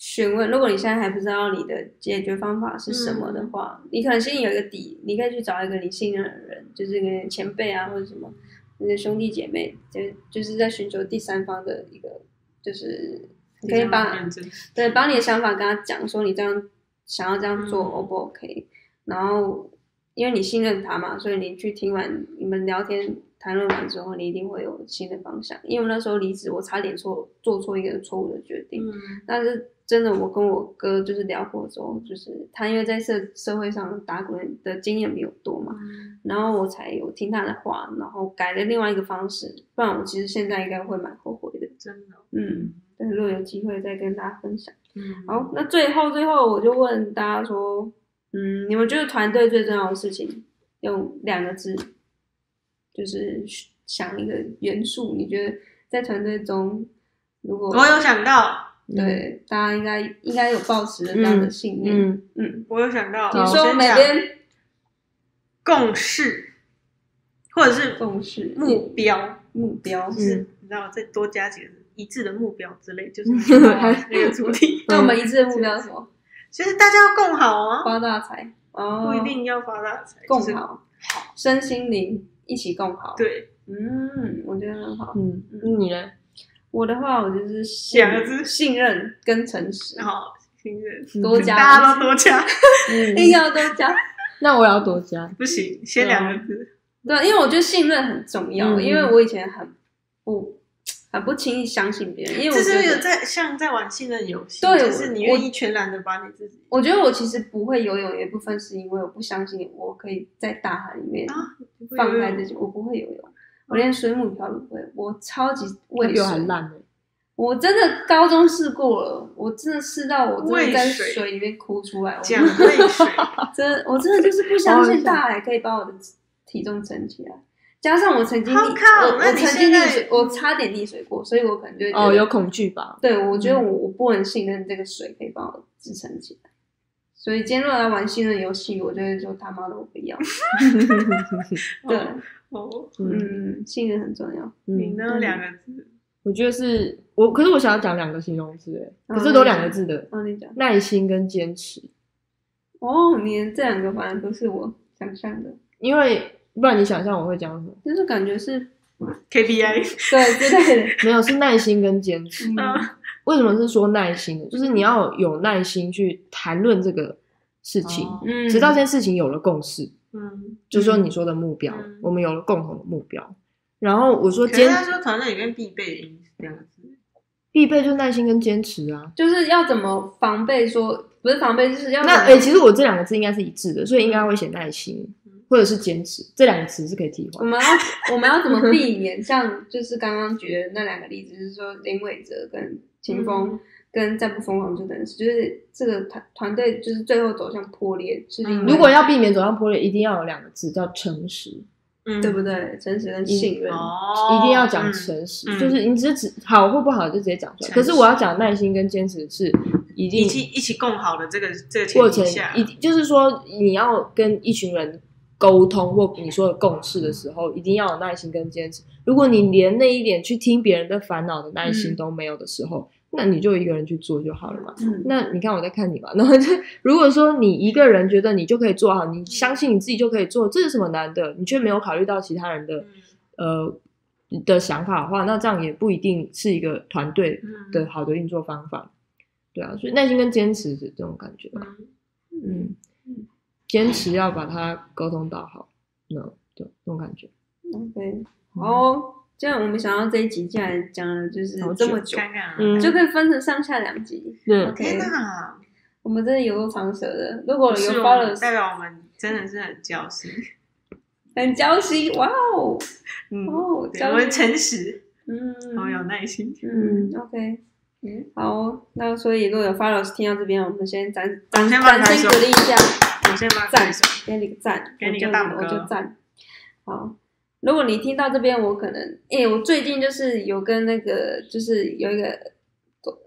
询问。如果你现在还不知道你的解决方法是什么的话，你可能心里有一个底，你可以去找一个你信任的人，就是跟前辈啊或者什么你的兄弟姐妹，就就是在寻求第三方的一个，就是你可以把对，把你的想法跟他讲，说你这样想要这样做嗯 O 不 OK？、然后因为你信任他嘛，所以你去听完你们聊天谈论完之后，你一定会有新的方向。因为我那时候离职，我差点错做错一个错误的决定，嗯但是真的我跟我哥就是聊过之后，就是他因为在社社会上打滚的经验比我多嘛，然后我才有听他的话，然后改了另外一个方式，不然我其实现在应该会蛮后悔的。真的哦，嗯，对，如果有机会再跟大家分享。嗯，好，那最后最后我就问大家说，嗯，你们觉得团队最重要的事情，用两个字，就是想一个元素，你觉得在团队中，如果我有想到，对大家应该应该有抱持着这样的信念，嗯，嗯，我有想到，你说我先讲每边共识，或者是共识目标，目标，就是嗯你知道再多加几个一致的目标之类，就是 那个主题，那我们一致的目标是什么？就是大家要共好啊，发大财哦，不一定要发大财，就是共好，身心灵一起共好，，对，嗯，我觉得很好。嗯，你呢？我的话，我就是信两个字。信任跟诚实，然后信任，多加。大家都多加，嗯。一定要多加。那我要多加。不行，先两个字，对，因为我觉得信任很重要，嗯。因为我以前很不很不轻易相信别人，因为这我觉得是有在像在玩信任游戏，对就是你愿意全然的把你自己我觉得我其实不会游泳，有一部分是因为我不相信我可以在大海里面啊放开自己，我不会游泳，我连水母漂都不会，我超级畏水。烂呢。我真的高中试过了，我真的试到我真的在畏水水里面哭出来，我讲 真的，我真的就是不相信大海可以把我的体重撑起来。加上我曾经溺，我我曾经溺水，我差点溺水过，所以我可能就哦，有恐惧吧？对我觉得我我不能信任这个水可以帮我支撑起来。所以今天如果来玩信任游戏，我觉得就他妈的我不要。对，哦，嗯嗯，信任很重要。嗯，你呢？两个字，我觉得是我，可是我想要讲两个形容词，哎，嗯可是都两个字的，哦，你讲。耐心跟坚持。哦，你这两个反而都是我想象的，因为不然你想象我会讲什么？就是感觉是 KPI，对之类的。没有，是耐心跟坚持。嗯为什么是说耐心？就是你要有耐心去谈论这个事情，哦嗯，直到这件事情有了共识，嗯，就是说你说的目标，嗯我们有了共同的目标。然后我说可是坚他说团队里面必备的因是两个字，必备就是耐心跟坚持啊。就是要怎么防备说，不是防备，就是要那怎么诶、其实我这两个字应该是一致的，所以应该会写耐心嗯或者是坚持，这两个词是可以替换。我们要我们要怎么避免像就是刚刚举的那两个例子，就是说林伟哲跟秦风、嗯跟再不疯狂就等于是，就是这个团团队就是最后走向破裂，是因为、嗯如果要避免走向破裂，一定要有两个字叫诚实，嗯，对不对？诚实跟信任，哦，一定要讲嗯诚实，嗯就是你只只好或不好就直接讲出来。可是我要讲耐心跟坚持是一定一起一起共好的这个这个过程前提下，一定就是说你要跟一群人沟通或你说的共识的时候，一定要有耐心跟坚持。如果你连那一点去听别人的烦恼的耐心嗯都没有的时候，那你就一个人去做就好了嘛。嗯，那你看我在看你嘛，然后就如果说你一个人觉得你就可以做好，你相信你自己就可以做，这是什么难的？你却没有考虑到其他人的嗯呃的想法的话，那这样也不一定是一个团队嗯的好的运作方法。对啊，所以耐心跟坚持是这种感觉嗯，坚持要把它沟通到好，那对这种感觉。OK，好，这样我们想到这一集竟然讲了就是这么久，看看啊，嗯。就可以分成上下两集。对。OK 天哪，我们真的有够长舌的，如果有是我 follow 代表我们真的是很交心，很交心，哇哦，嗯，哦，对我们诚实，嗯，好有耐心，嗯，OK，嗯，好，那所以如果有 follow 听到这边，我们先暂我们暂先帮你暂先拍手。鼓励一下，我先帮你赞，给你个赞，给你我就个大拇哥我就赞。好，如果你听到这边，我可能，诶、我最近就是有跟那个，就是有一个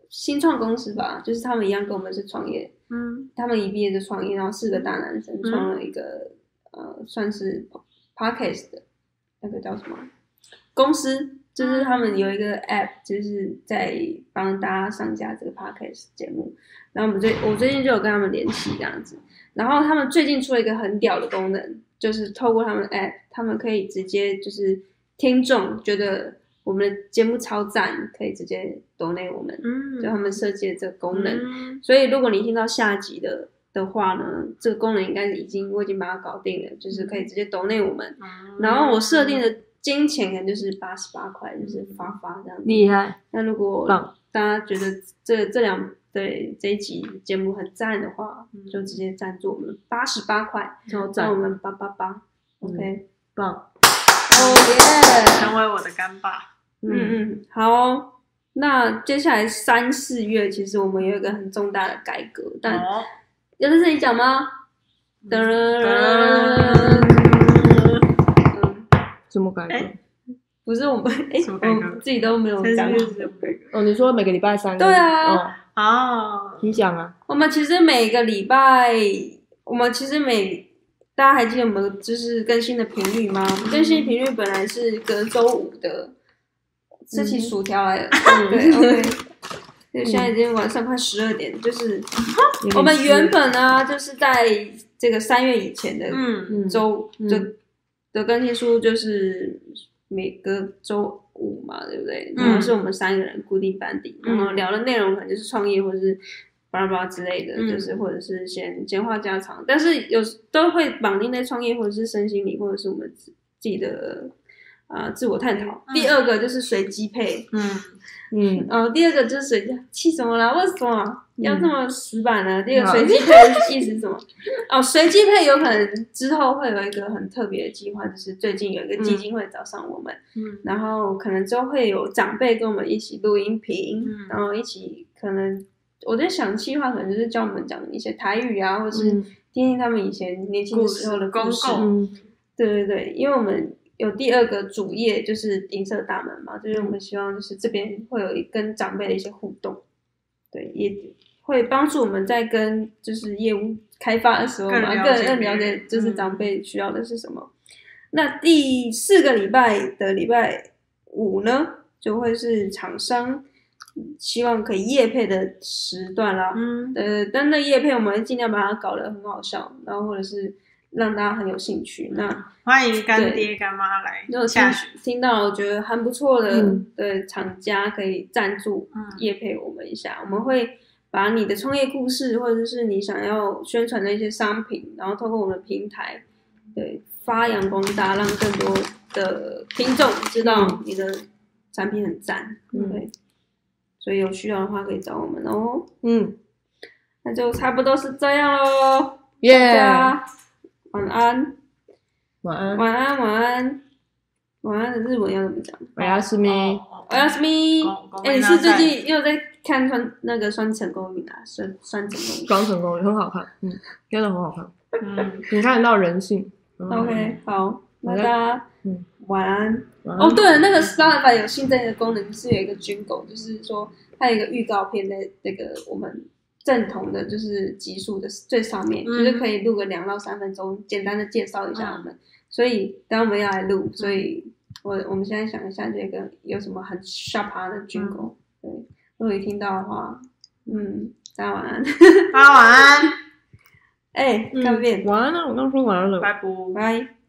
新创公司吧，就是他们一样跟我们是创业，嗯。他们一毕业就创业，然后四个大男生创了一个、呃，算是 podcast 的那个叫什么？公司，就是他们有一个 app，就是在帮大家上架这个 podcast 节目。然后我们最我最近就有跟他们联系这样子，然后他们最近出了一个很屌的功能，就是透过他们 app，他们可以直接就是听众觉得我们的节目超赞，可以直接 donate 我们，嗯，就他们设计的这个功能。嗯所以如果你听到下集的的话呢，这个功能应该已经我已经把它搞定了，就是可以直接 donate 我们。嗯然后我设定的金钱可能就是八十八块，就是发发这样子。厉害，那如果棒。大家觉得这这两对这一集节目很赞的话，嗯。就直接赞助我们八十八块，超赞，赞我们八八八。嗯。OK，棒，哦耶，成为我的干爸，嗯。嗯，好哦。那接下来三四月，其实我们有一个很重大的改革，但哦，要在这里讲吗？噔嗯，什么改革？哎不是我们，哎、什么改革我自己都没有三讲？哦，你说每个礼拜三个？对啊哦，哦，你讲啊，我们其实每个礼拜，我们其实每大家还记得我们就是更新的频率吗？更新频率本来是隔周五的，吃起薯条来了。对，OK。对，现在已经晚上快十二点，就是我们原本呢，就是在这个三月以前的周嗯的的更新书就是每个周五嘛，对不对？嗯然后是我们三个人固定班底，嗯然后聊的内容可能就是创业或者是巴拉巴拉之类的，嗯就是或者是先简化家常，但是有时都会绑定在创业或者是身心灵或者是我们自自己的啊、呃自我探讨。嗯第二个就是随机配，嗯嗯，哦，第二个就是随机，气什么啦？为什么要这么死板呢？第二个随机配的意思是什么？哦，随机配有可能之后会有一个很特别的计划，就是最近有一个基金会找上我们，嗯然后可能之后会有长辈跟我们一起录音频，嗯然后一起可能我在想计划可能就是教我们讲一些台语啊，或是嗯听听他们以前年轻的时候的故事。对对对，因为我们有第二个主业就是银色大门嘛，就是我们希望就是这边会有一跟长辈的一些互动，对，也会帮助我们在跟就是业务开发的时候嘛，更更更了解就是嗯长辈需要的是什么。那第四个礼拜的礼拜五呢，就会是厂商希望可以业配的时段啦。嗯呃，但那业配我们尽量把它搞得很好笑，然后或者是让大家很有兴趣。那欢迎干爹干妈来如果听听到觉得很不错的、嗯的厂家可以赞助嗯业配我们一下，我们会把你的创业故事或者是你想要宣传的一些商品，然后透过我们的平台，对发扬光大，让更多的听众知道你的产品很赞。嗯对，所以有需要的话可以找我们哦。嗯，那就差不多是这样喽，大耶，家晚安，晚安，晚安，晚安，晚安的日文要怎么讲？我要是咪，我要是咪公公，哎，你是最近又在看双那个双层公寓啊？双双层公寓。双城公寓很好看，嗯，真的很好看，嗯，你看得到人性。OK，好，那大家嗯晚安。晚安哦，对了，那个 Spotify 有新增一个功能，就是有一个军狗，就是说它有一个预告片在那个我们正统的，就是集数的最上面，嗯就是可以录个两到三分钟，简单的介绍一下我们。所以等下我们要来录，所以我我们现在想一下这个有什么很 sharp 的军狗，对，如果你听到的话，嗯，大家晚安。大家晚安，哎，看不见，晚安啊，我刚说晚安了。拜拜。拜。